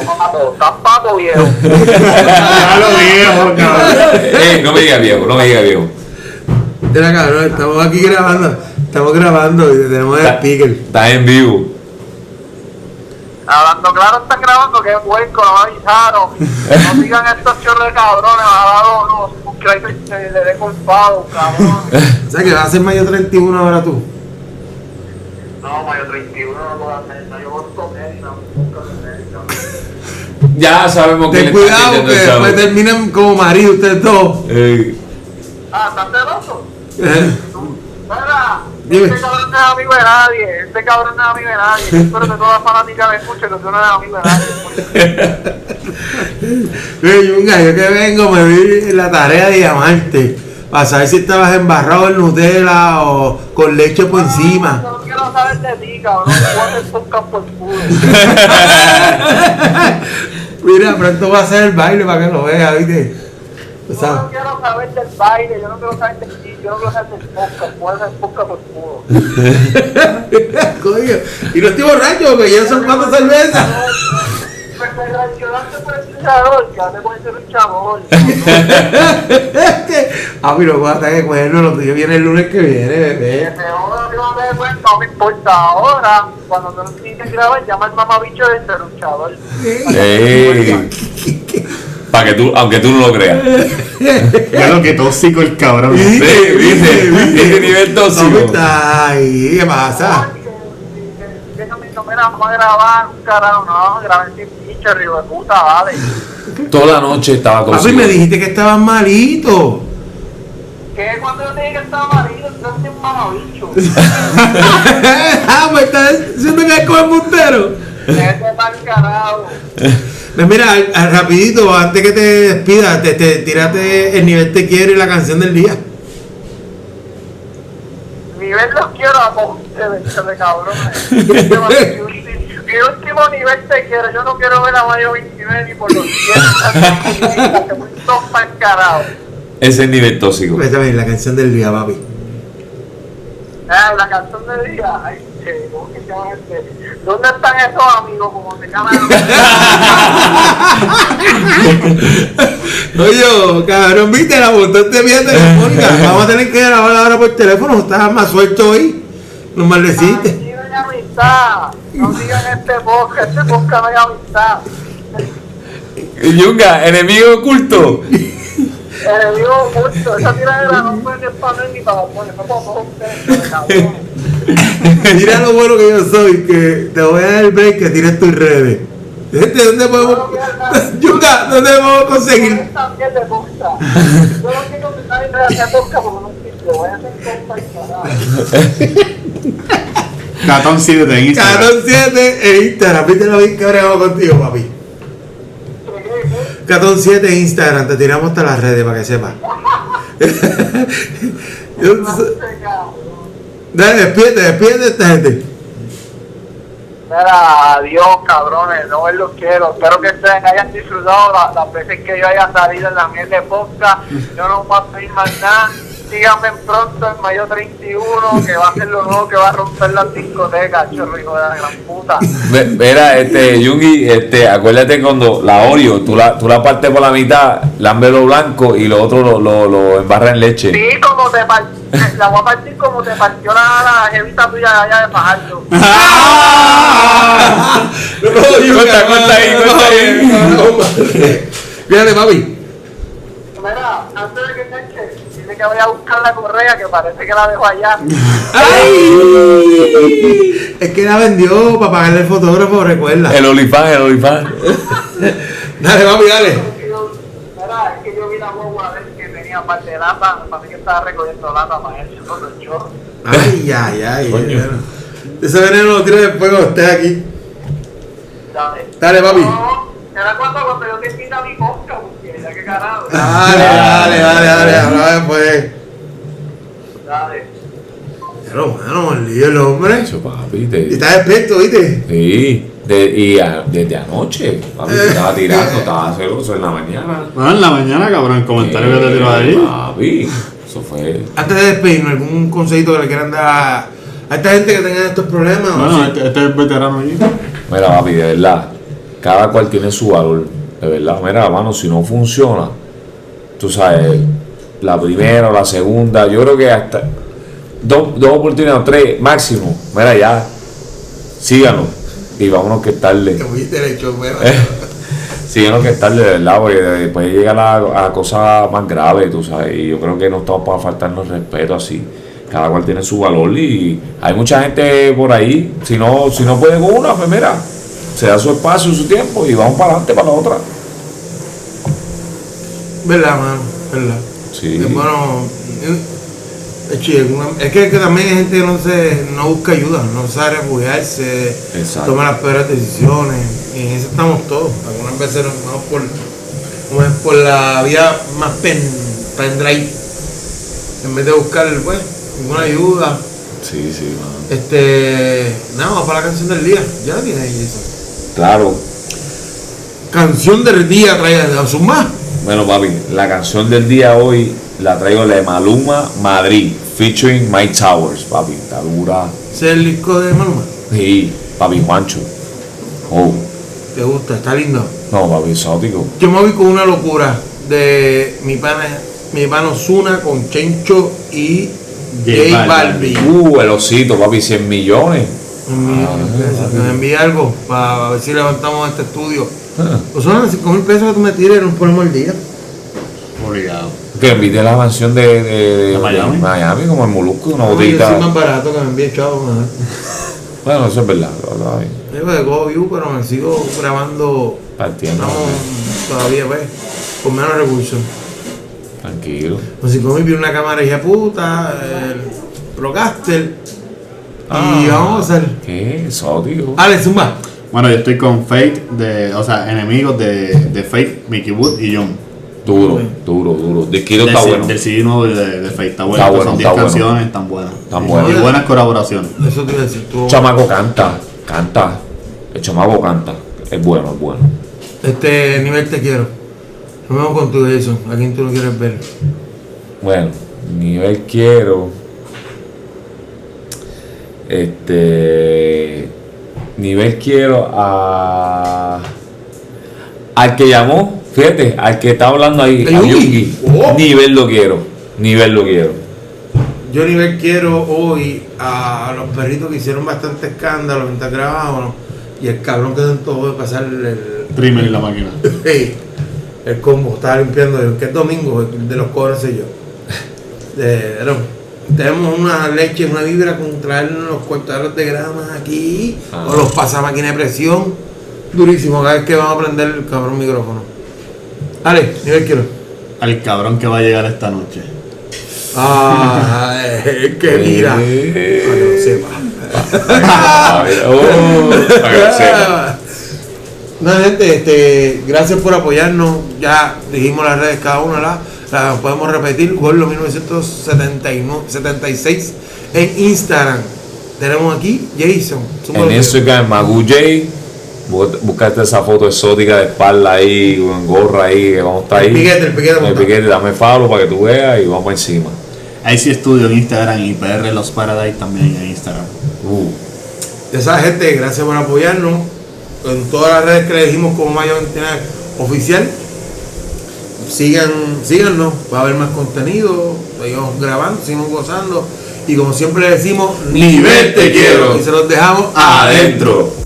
Estás pato viejo. Ya lo viejo, cabrón. Eh, no me diga viejo, no me diga viejo. Mira, cabrón, estamos aquí grabando. Estamos grabando y tenemos el speaker. Está en vivo. Hablando claro, están grabando que es hueco, no me avisaron. No sigan estos chorros de cabrones, los los subscribers se le dé culpado, cabrón. O sea que vas a ser mayo 31 ahora tú. No, mayo 31 no puedo hacer, no, yo voy con él, no, nunca él, no. Ya sabemos que Ten cuidado que después terminan como marido ustedes dos. Ey, Ah, ¿estás celoso? Eh, Mira, Dime. este cabrón no es amigo de nadie. Este cabrón no es amigo de nadie. Yo espero que toda la fanática me escuche que tú no eres amigo de nadie. Oye, Yunga, yo que vengo me di la tarea de llamarte para saber si estabas embarrado en Nutella o con leche por encima. Yo no quiero saber de ti, cabrón. A hacer por culo. <laughs> Mira, pronto va a ser el baile para que lo veas, ¿viste? Yo no quiero saber del baile, yo no quiero saber de ti, yo no quiero saber del podcast. Puedes hacer podcast por culo. <laughs> coño, y no estoy borracho porque yo son cuatro cervezas. Me traicionaste por el luchador, ya te puedes ser luchador. ah, pero guarda que bueno, lo tuyo viene el lunes que viene, Que bebé. no me importa. Ahora, cuando no tienes que grabar, llama al mamabicho de este luchador. ey. Para que tú, aunque tú no lo creas. Ya lo que tóxico el cabrón. Sí, viste, viste nivel ¿Cómo tóxico. está ahí? ¿Qué pasa? Me la vamos a grabar, un carajo, no, graben sin pinche, río de puta, vale. Toda la noche estaba Papi, consigo. me dijiste que estabas malito. Que cuando yo te dije que estaba marido, entonces un mamabicho. <laughs> ah, pues estás diciendo que es como embustero. Este mal carajo. Pues mira, rapidito, antes que te despidas, te, te, tírate el nivel te quiero y la canción del día. Nivel los quiero a vos, ustedes, de cabrones. Mi último mi último nivel te quiero, yo no quiero ver a Mario 29 ni por los 10. <laughs> Que muy topa el carajo. Ese es el nivel tóxico. Pues también la canción del día, papi. Ah, la canción del día. Ay, che, ¿cómo que se llama este? ¿Dónde están esos amigos? Como se llaman. <laughs> Oye, cabrón, viste la botón de vía telefónica. <laughs> Vamos a tener que grabar ahora por teléfono. Estás más suelto hoy. No maldeciste. Aquí no hay amistad. No digan este podcast. Este podcast no hay amistad. Yunga, enemigo oculto. <laughs> Enemigo oculto. Esa tiradera no puede ni español ni para poner. No puedo ustedes, <laughs> cabrones. Mira lo bueno que yo soy, que te voy a dar el break que tires tus redes. Este, ¿Dónde podemos, <laughs> Yuka, ¿dónde podemos conseguir? También de podcast. Yo no quiero que nadie me haga podcast porque no. Voy a hacer y. Catón 7 de Instagram. Catón 7 en Instagram. Viste lo bien que contigo, papi. Catón 7 en Instagram. Te tiramos hasta las redes para que sepas. <laughs> Dale, despídete, despídete de esta gente. Mira, adiós, cabrones, no los quiero. Espero que ustedes hayan disfrutado la- las veces que yo haya salido en la miel de podcast. Yo no voy a pedir más nada. Síganme pronto en mayo 31, que va a ser lo nuevo que va a romper las discotecas, chorro hijo de la gran puta. Mira, este, Yungi, este, acuérdate cuando la Oreo, tú la, tú la partes por la mitad, lo blanco y lo otro lo, lo, lo embarra en leche. Sí, como te la voy a partir como te partió la, la jevita tuya allá de Fajardo. Cuenta, cuenta ahí, cuenta ahí. Fíjate, papi. Mira, antes de que se eche, dile que vaya a buscar la correa que parece que la dejo allá. <laughs> ¡Ay! Es que la vendió para pagarle el fotógrafo, recuerda. El olifán, el olifán. <laughs> Dale, papi, dale. Mira, es que yo vi la guagua a ver que tenía parte de lata, para mí que estaba recogiendo lata para él, el chorro. Ay, ay, ay. Coño. bueno. Ese veneno lo tira después cuando estés aquí. Dale. Dale, papi. No, era cuando, cuando yo te invito a mi podcast, carajo. Dale, dale, dale, dale. Habla después. Dale. Pero bueno, el lío el hombre. Eso, papi, Y te- está despierto, ¿viste? Sí, de, y a- desde anoche, papi, te estaba tirando, estaba celoso en la mañana. Bueno, en la mañana, cabrón, el comentario que te tiró ahí. Papi, eso fue. Antes de despedirnos, ¿algún consejito que le quieran dar a, esta gente que tenga estos problemas? o Bueno, este, este es el veterano allí. Mira, papi, de verdad, cada cual tiene su valor. De verdad, mira, mano, si no funciona, tú sabes, la primera o la segunda, yo creo que hasta dos, dos oportunidades, tres máximo. Mira, ya, síganos y vámonos que tarde. Bueno. Síganos que tarde, de verdad, porque después llega la, a cosas más graves, tú sabes, y yo creo que no estamos para faltarnos respeto así. Cada cual tiene su valor y hay mucha gente por ahí. Si no, si no puede con una, pues mira, se da su espacio, su tiempo y vamos para adelante para la otra. ¿Verdad, mano? ¿Verdad? Sí. Es bueno. Es, chido, una- es que, que también hay gente que no se no busca ayuda, no sabe refugiarse, Exacto. toma las peores decisiones. Y en eso estamos todos. Algunas veces nos vamos por, es por la vía más pen, pendrive. En vez de buscar pues, ninguna ayuda. Sí, sí, mano. Este. Nada, vamos para la canción del día. Ya la tienes ahí, Jason. Claro. Canción del día, trae a Zumba. Bueno, papi, la canción del día hoy la traigo de Maluma Madrid, featuring Mike Towers, papi. Está dura. Ese es el disco de Maluma. Y papi Juancho. Oh, ¿Te gusta? Está lindo. no, papi, exótico. Yo me voy con una locura de mi pana, mi pana Ozuna con Chencho y J J Balvin. Balvin. Uh, el osito, papi, 100 millones. Pesos. Que me envíe algo para ver si levantamos este estudio. Ah. Ozuna, 5 mil pesos que tú me tires, nos ponemos el día. Obligado. Que envíe la canción de, de, de- ¿De Miami? Miami, como el Molusco, una Oye, botellita. es más barato que me envíe chavo. ¿no? Bueno, eso es verdad, bien. Digo de Go View, pero me sigo grabando. Partiendo. Estamos todavía, pues, con menos recursos. Tranquilo. Con 5 mil vi una cámara hija puta, el Procaster. Y vamos a hacer. ¿Qué? Exótico. Alex, zumba. Bueno, yo estoy con Fate, de, o sea, enemigos de, de Fate, Mickey Wood y John. Duro, duro, duro. Disquito Del, está bueno. del CD nuevo de, de Fate, está bueno. Está bueno, son 10 está bueno. canciones, están buenas. Están Y buenas. buenas colaboraciones. Eso te iba a decir. Tú, Chamaco canta, canta. El chamaco canta. Es bueno, es bueno. Este nivel te quiero. Nos vemos contigo, Jason. ¿A quién tú no quieres ver? Bueno, nivel quiero. Este. Nivel quiero a. Al que llamó, fíjate, al que está hablando ahí, ¿El a Yugi? Yugi. Oh. Nivel lo quiero. Nivel lo quiero. Yo nivel quiero hoy a los perritos que hicieron bastante escándalo mientras grabábamos. Y el cabrón que sentó de pasar el, Dreamer y la máquina. <laughs> el, el combo. Estaba limpiando, que es domingo, de los cobres soy yo. <laughs> De- pero tenemos una leche, una vibra con traer los cortadores de grama aquí. Ah. O los pasamáquinas de presión. Durísimo, cada vez que vamos a prender el cabrón micrófono. Dale, nivel quiero. Al cabrón que va a llegar esta noche. Ah, que mira. Para que lo sepa. No, gente, este, gracias por apoyarnos. Ya dijimos las redes cada una, la, la podemos repetir. Gorlo 1976 en Instagram. Tenemos aquí Jason. En Instagram, Magu J. bu- Buscaste esa foto exótica de espalda ahí, con gorra ahí, que vamos a estar ahí. El piquete, el piquete El montado. piquete, dame follow para que tú veas y vamos encima. IC Studio en Instagram y PR Los Paradise también en Instagram. Uh, Ya sabes, gente, gracias por apoyarnos. En todas las redes que le dijimos como Mayo oficial. Sigan, síganos, va a haber más contenido. Seguimos grabando, seguimos gozando. Y como siempre le decimos, nivel te quiero. Y se los dejamos adentro.